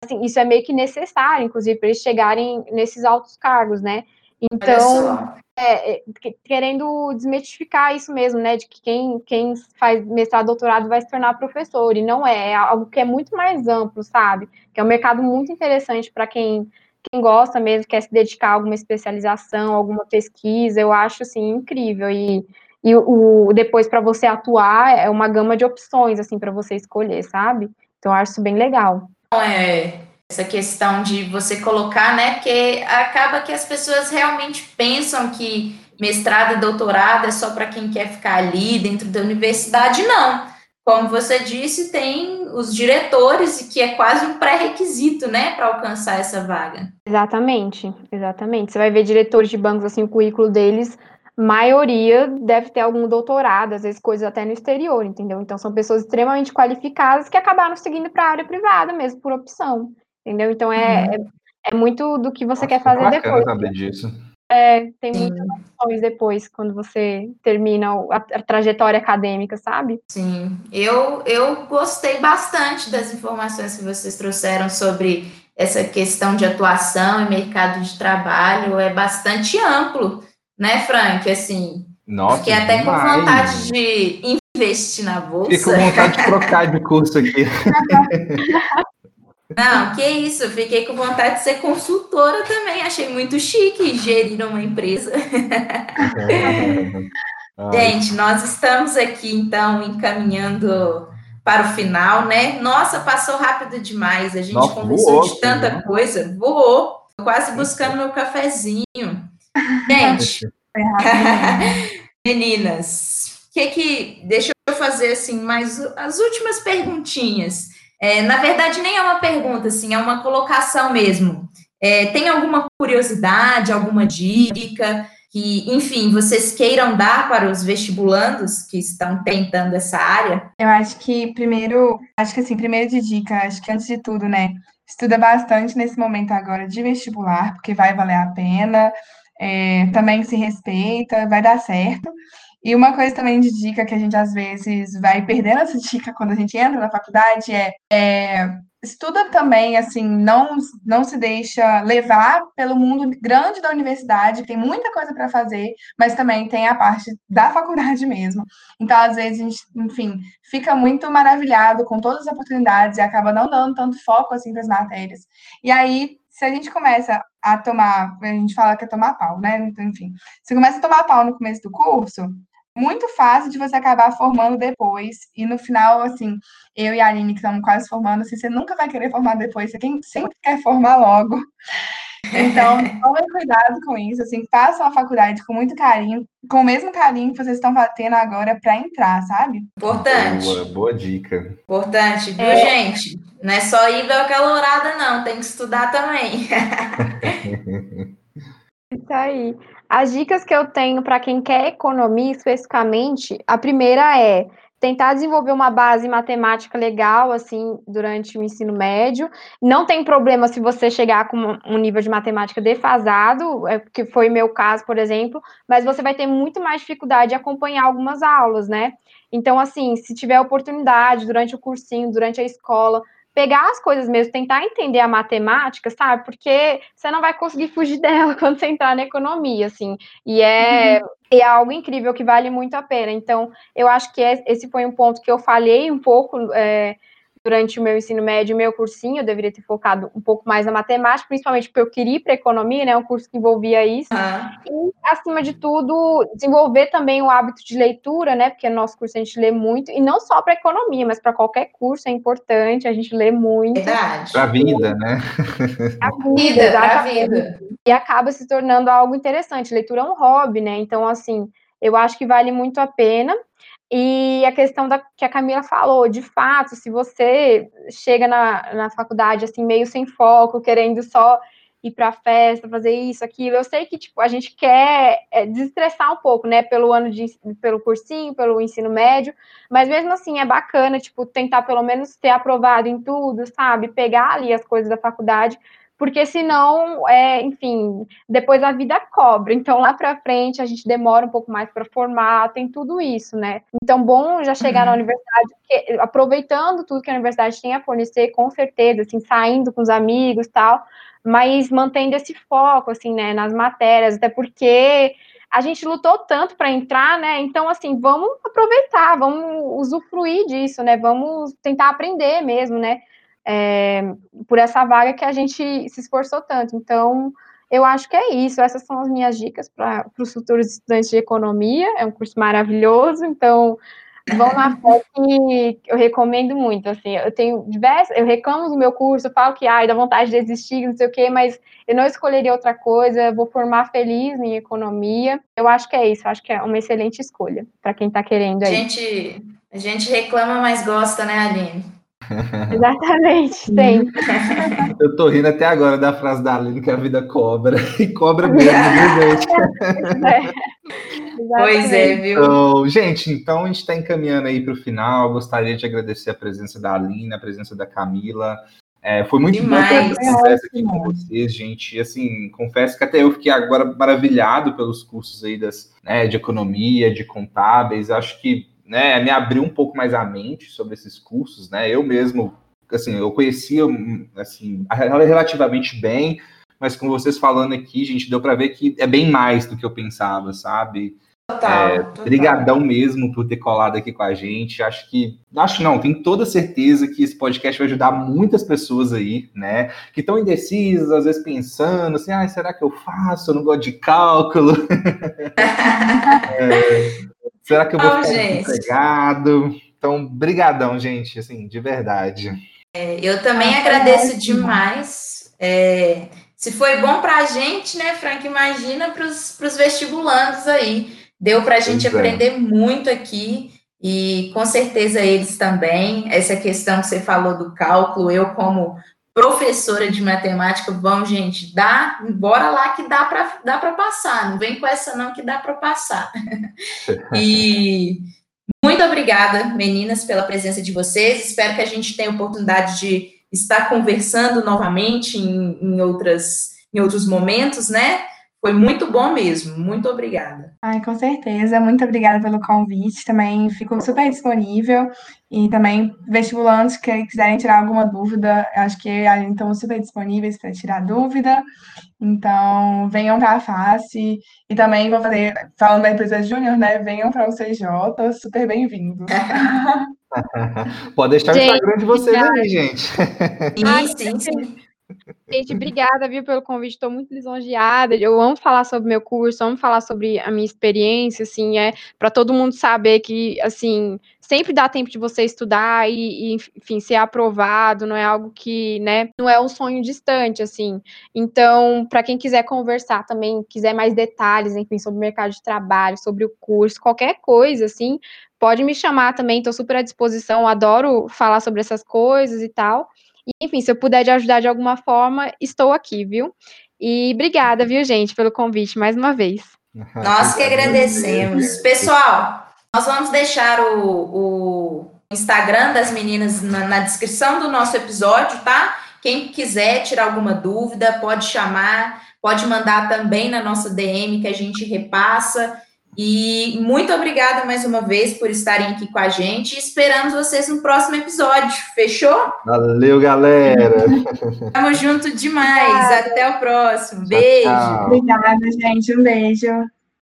assim, isso é meio que necessário, inclusive, para eles chegarem nesses altos cargos, né? Então, é, é querendo desmitificar isso mesmo, né? De que quem, quem faz mestrado, doutorado vai se tornar professor, e não é, é algo que é muito mais amplo, sabe? Que é um mercado muito interessante para quem, quem gosta mesmo, quer se dedicar a alguma especialização, alguma pesquisa, eu acho assim incrível. E, e o depois para você atuar é uma gama de opções assim para você escolher, sabe? Então eu acho isso bem legal é essa questão de você colocar, né? Porque acaba que as pessoas realmente pensam que mestrado e doutorado é só para quem quer ficar ali dentro da universidade, não. Como você disse, tem os diretores, e que é quase um pré-requisito, né, para alcançar essa vaga. Exatamente, exatamente. Você vai ver diretores de bancos, assim, o currículo deles, maioria deve ter algum doutorado, às vezes coisas até no exterior, entendeu? Então são pessoas extremamente qualificadas que acabaram seguindo para a área privada mesmo, por opção, entendeu? Então é, uhum. é, é, muito do que você Nossa, quer fazer depois. saber disso. É, tem Sim. muitas opções depois, quando você termina a, a, trajetória acadêmica, sabe? Sim, eu, eu gostei bastante das informações que vocês trouxeram sobre essa questão de atuação e mercado de trabalho, é bastante amplo né, Frank? Assim, Nossa, fiquei até demais. com vontade de investir na bolsa. Fiquei com vontade de trocar de curso aqui. Não, que isso, fiquei com vontade de ser consultora também, achei muito chique gerir uma empresa. Gente, nós estamos aqui então encaminhando para o final, né? Nossa, passou rápido demais, a gente Nossa, conversou voou, de tanta né? coisa, voou, quase buscando meu cafezinho. Gente, meninas, que que deixa eu fazer assim mais as últimas perguntinhas. É, na verdade, nem é uma pergunta, assim, é uma colocação mesmo. É, tem alguma curiosidade, alguma dica que, enfim, vocês queiram dar para os vestibulandos que estão tentando essa área? Eu acho que primeiro, acho que assim, primeiro de dica, acho que antes de tudo, né, estuda bastante nesse momento agora de vestibular, porque vai valer a pena é, também se respeita, vai dar certo. E uma coisa também de dica que a gente às vezes vai perdendo essa dica quando a gente entra na faculdade é, é estuda também, assim, não, não se deixa levar pelo mundo grande da universidade, tem muita coisa para fazer, mas também tem a parte da faculdade mesmo. Então, às vezes, a gente, enfim, fica muito maravilhado com todas as oportunidades e acaba não dando tanto foco, assim, para as matérias. E aí, se a gente começa a tomar, a gente fala que é tomar pau, né? Então, enfim, se começa a tomar pau no começo do curso, muito fácil de você acabar formando depois. E no final, assim, eu e a Aline, que estamos quase formando, assim, você nunca vai querer formar depois, você sempre quer formar logo. Então, tomem cuidado com isso, assim, façam a faculdade com muito carinho, com o mesmo carinho que vocês estão tendo agora para entrar, sabe? Importante. Boa, boa dica. Importante, viu, é... gente? Não é só ir ver calorada, não, tem que estudar também. Isso aí. As dicas que eu tenho para quem quer economia especificamente, a primeira é tentar desenvolver uma base matemática legal, assim, durante o ensino médio. Não tem problema se você chegar com um nível de matemática defasado, é, que foi meu caso, por exemplo, mas você vai ter muito mais dificuldade de acompanhar algumas aulas, né? Então, assim, se tiver oportunidade durante o cursinho, durante a escola, pegar as coisas mesmo, tentar entender a matemática, sabe? Porque você não vai conseguir fugir dela quando você entrar na economia, assim. E é, uhum. é algo incrível que vale muito a pena. Então, eu acho que esse foi um ponto que eu falhei um pouco. É, durante o meu ensino médio, meu cursinho, eu deveria ter focado um pouco mais na matemática, principalmente porque eu queria ir para economia, né, um curso que envolvia isso. Ah. E, acima de tudo, desenvolver também o hábito de leitura, né, porque no nosso curso a gente lê muito, e não só para economia, mas para qualquer curso é importante, a gente lê muito. Verdade. Para a vida, né? A vida, para a vida. E acaba se tornando algo interessante. Leitura é um hobby, né, então, assim, eu acho que vale muito a pena. E a questão da, que a Camila falou, de fato, se você chega na, na faculdade assim, meio sem foco, querendo só ir para festa, fazer isso, aquilo, eu sei que tipo, a gente quer é, desestressar um pouco, né, pelo ano de pelo cursinho, pelo ensino médio, mas mesmo assim é bacana, tipo, tentar pelo menos ter aprovado em tudo, sabe? Pegar ali as coisas da faculdade porque senão, é, enfim, depois a vida cobra. Então, lá para frente, a gente demora um pouco mais para formar, tem tudo isso, né? Então, bom já chegar uhum. na universidade, porque, aproveitando tudo que a universidade tem a fornecer, com certeza, assim, saindo com os amigos tal, mas mantendo esse foco, assim, né, nas matérias, até porque a gente lutou tanto para entrar, né? Então, assim, vamos aproveitar, vamos usufruir disso, né? Vamos tentar aprender mesmo, né? É, por essa vaga que a gente se esforçou tanto. Então, eu acho que é isso. Essas são as minhas dicas para os futuros estudantes de economia. É um curso maravilhoso, então vão na FEC que eu recomendo muito. Assim, eu tenho diversas, eu reclamo do meu curso, falo que ai, dá vontade de desistir, não sei o quê, mas eu não escolheria outra coisa, vou formar feliz em economia. Eu acho que é isso, acho que é uma excelente escolha para quem está querendo aí. Gente, a gente reclama, mas gosta, né, Aline? Exatamente, tem. Eu tô rindo até agora da frase da Aline que a vida cobra. E cobra mesmo, viu, gente? É. Pois é, viu? Então, gente, então a gente está encaminhando aí para o final. Gostaria de agradecer a presença da Aline, a presença da Camila. É, foi muito Demais. bom ter essa conversa aqui com vocês, gente. Assim, confesso que até eu fiquei agora maravilhado pelos cursos aí das, né, de economia, de contábeis. Acho que né, me abriu um pouco mais a mente sobre esses cursos, né? Eu mesmo, assim, eu conhecia assim relativamente bem, mas com vocês falando aqui, gente, deu para ver que é bem mais do que eu pensava, sabe? Total, é, total. Brigadão mesmo por ter colado aqui com a gente. Acho que, acho não, tenho toda certeza que esse podcast vai ajudar muitas pessoas aí, né? Que estão indecisas, às vezes pensando assim, ah, será que eu faço? Eu não gosto de cálculo. é, Será que eu vou oh, ficar empregado? Então, brigadão, gente, assim, de verdade. É, eu também ah, agradeço demais. É, se foi bom para a gente, né, Frank? Imagina para os vestibulandos aí. Deu para a gente pois é. aprender é. muito aqui e com certeza eles também. Essa questão que você falou do cálculo, eu como professora de matemática, vamos, gente, dá, bora lá que dá para dá para passar, não vem com essa não que dá para passar. e muito obrigada, meninas, pela presença de vocês. Espero que a gente tenha oportunidade de estar conversando novamente em, em outras em outros momentos, né? Foi muito bom mesmo. Muito obrigada. Ai, com certeza. Muito obrigada pelo convite. Também fico super disponível. E também, vestibulantes que quiserem tirar alguma dúvida, acho que estamos super disponíveis para tirar dúvida. Então, venham para a face. E também vou fazer, falando da empresa Júnior, né? Venham para o CJ, super bem-vindos. Pode deixar gente, o Instagram de vocês aí, gente. Sim, sim, sim. Gente, obrigada, viu, pelo convite. Estou muito lisonjeada. Eu amo falar sobre meu curso, amo falar sobre a minha experiência, assim, é para todo mundo saber que, assim, sempre dá tempo de você estudar e, e, enfim, ser aprovado, não é algo que, né, não é um sonho distante, assim. Então, para quem quiser conversar também, quiser mais detalhes, enfim, sobre o mercado de trabalho, sobre o curso, qualquer coisa, assim, pode me chamar também, estou super à disposição, adoro falar sobre essas coisas e tal. Enfim, se eu puder te ajudar de alguma forma, estou aqui, viu? E obrigada, viu, gente, pelo convite mais uma vez. Nós que agradecemos. Pessoal, nós vamos deixar o, o Instagram das meninas na, na descrição do nosso episódio, tá? Quem quiser tirar alguma dúvida, pode chamar, pode mandar também na nossa DM que a gente repassa. E muito obrigada mais uma vez por estarem aqui com a gente. Esperamos vocês no próximo episódio. Fechou? Valeu, galera. Tamo junto demais. Até o próximo. Beijo. Tchau, tchau. Obrigada, gente. Um beijo.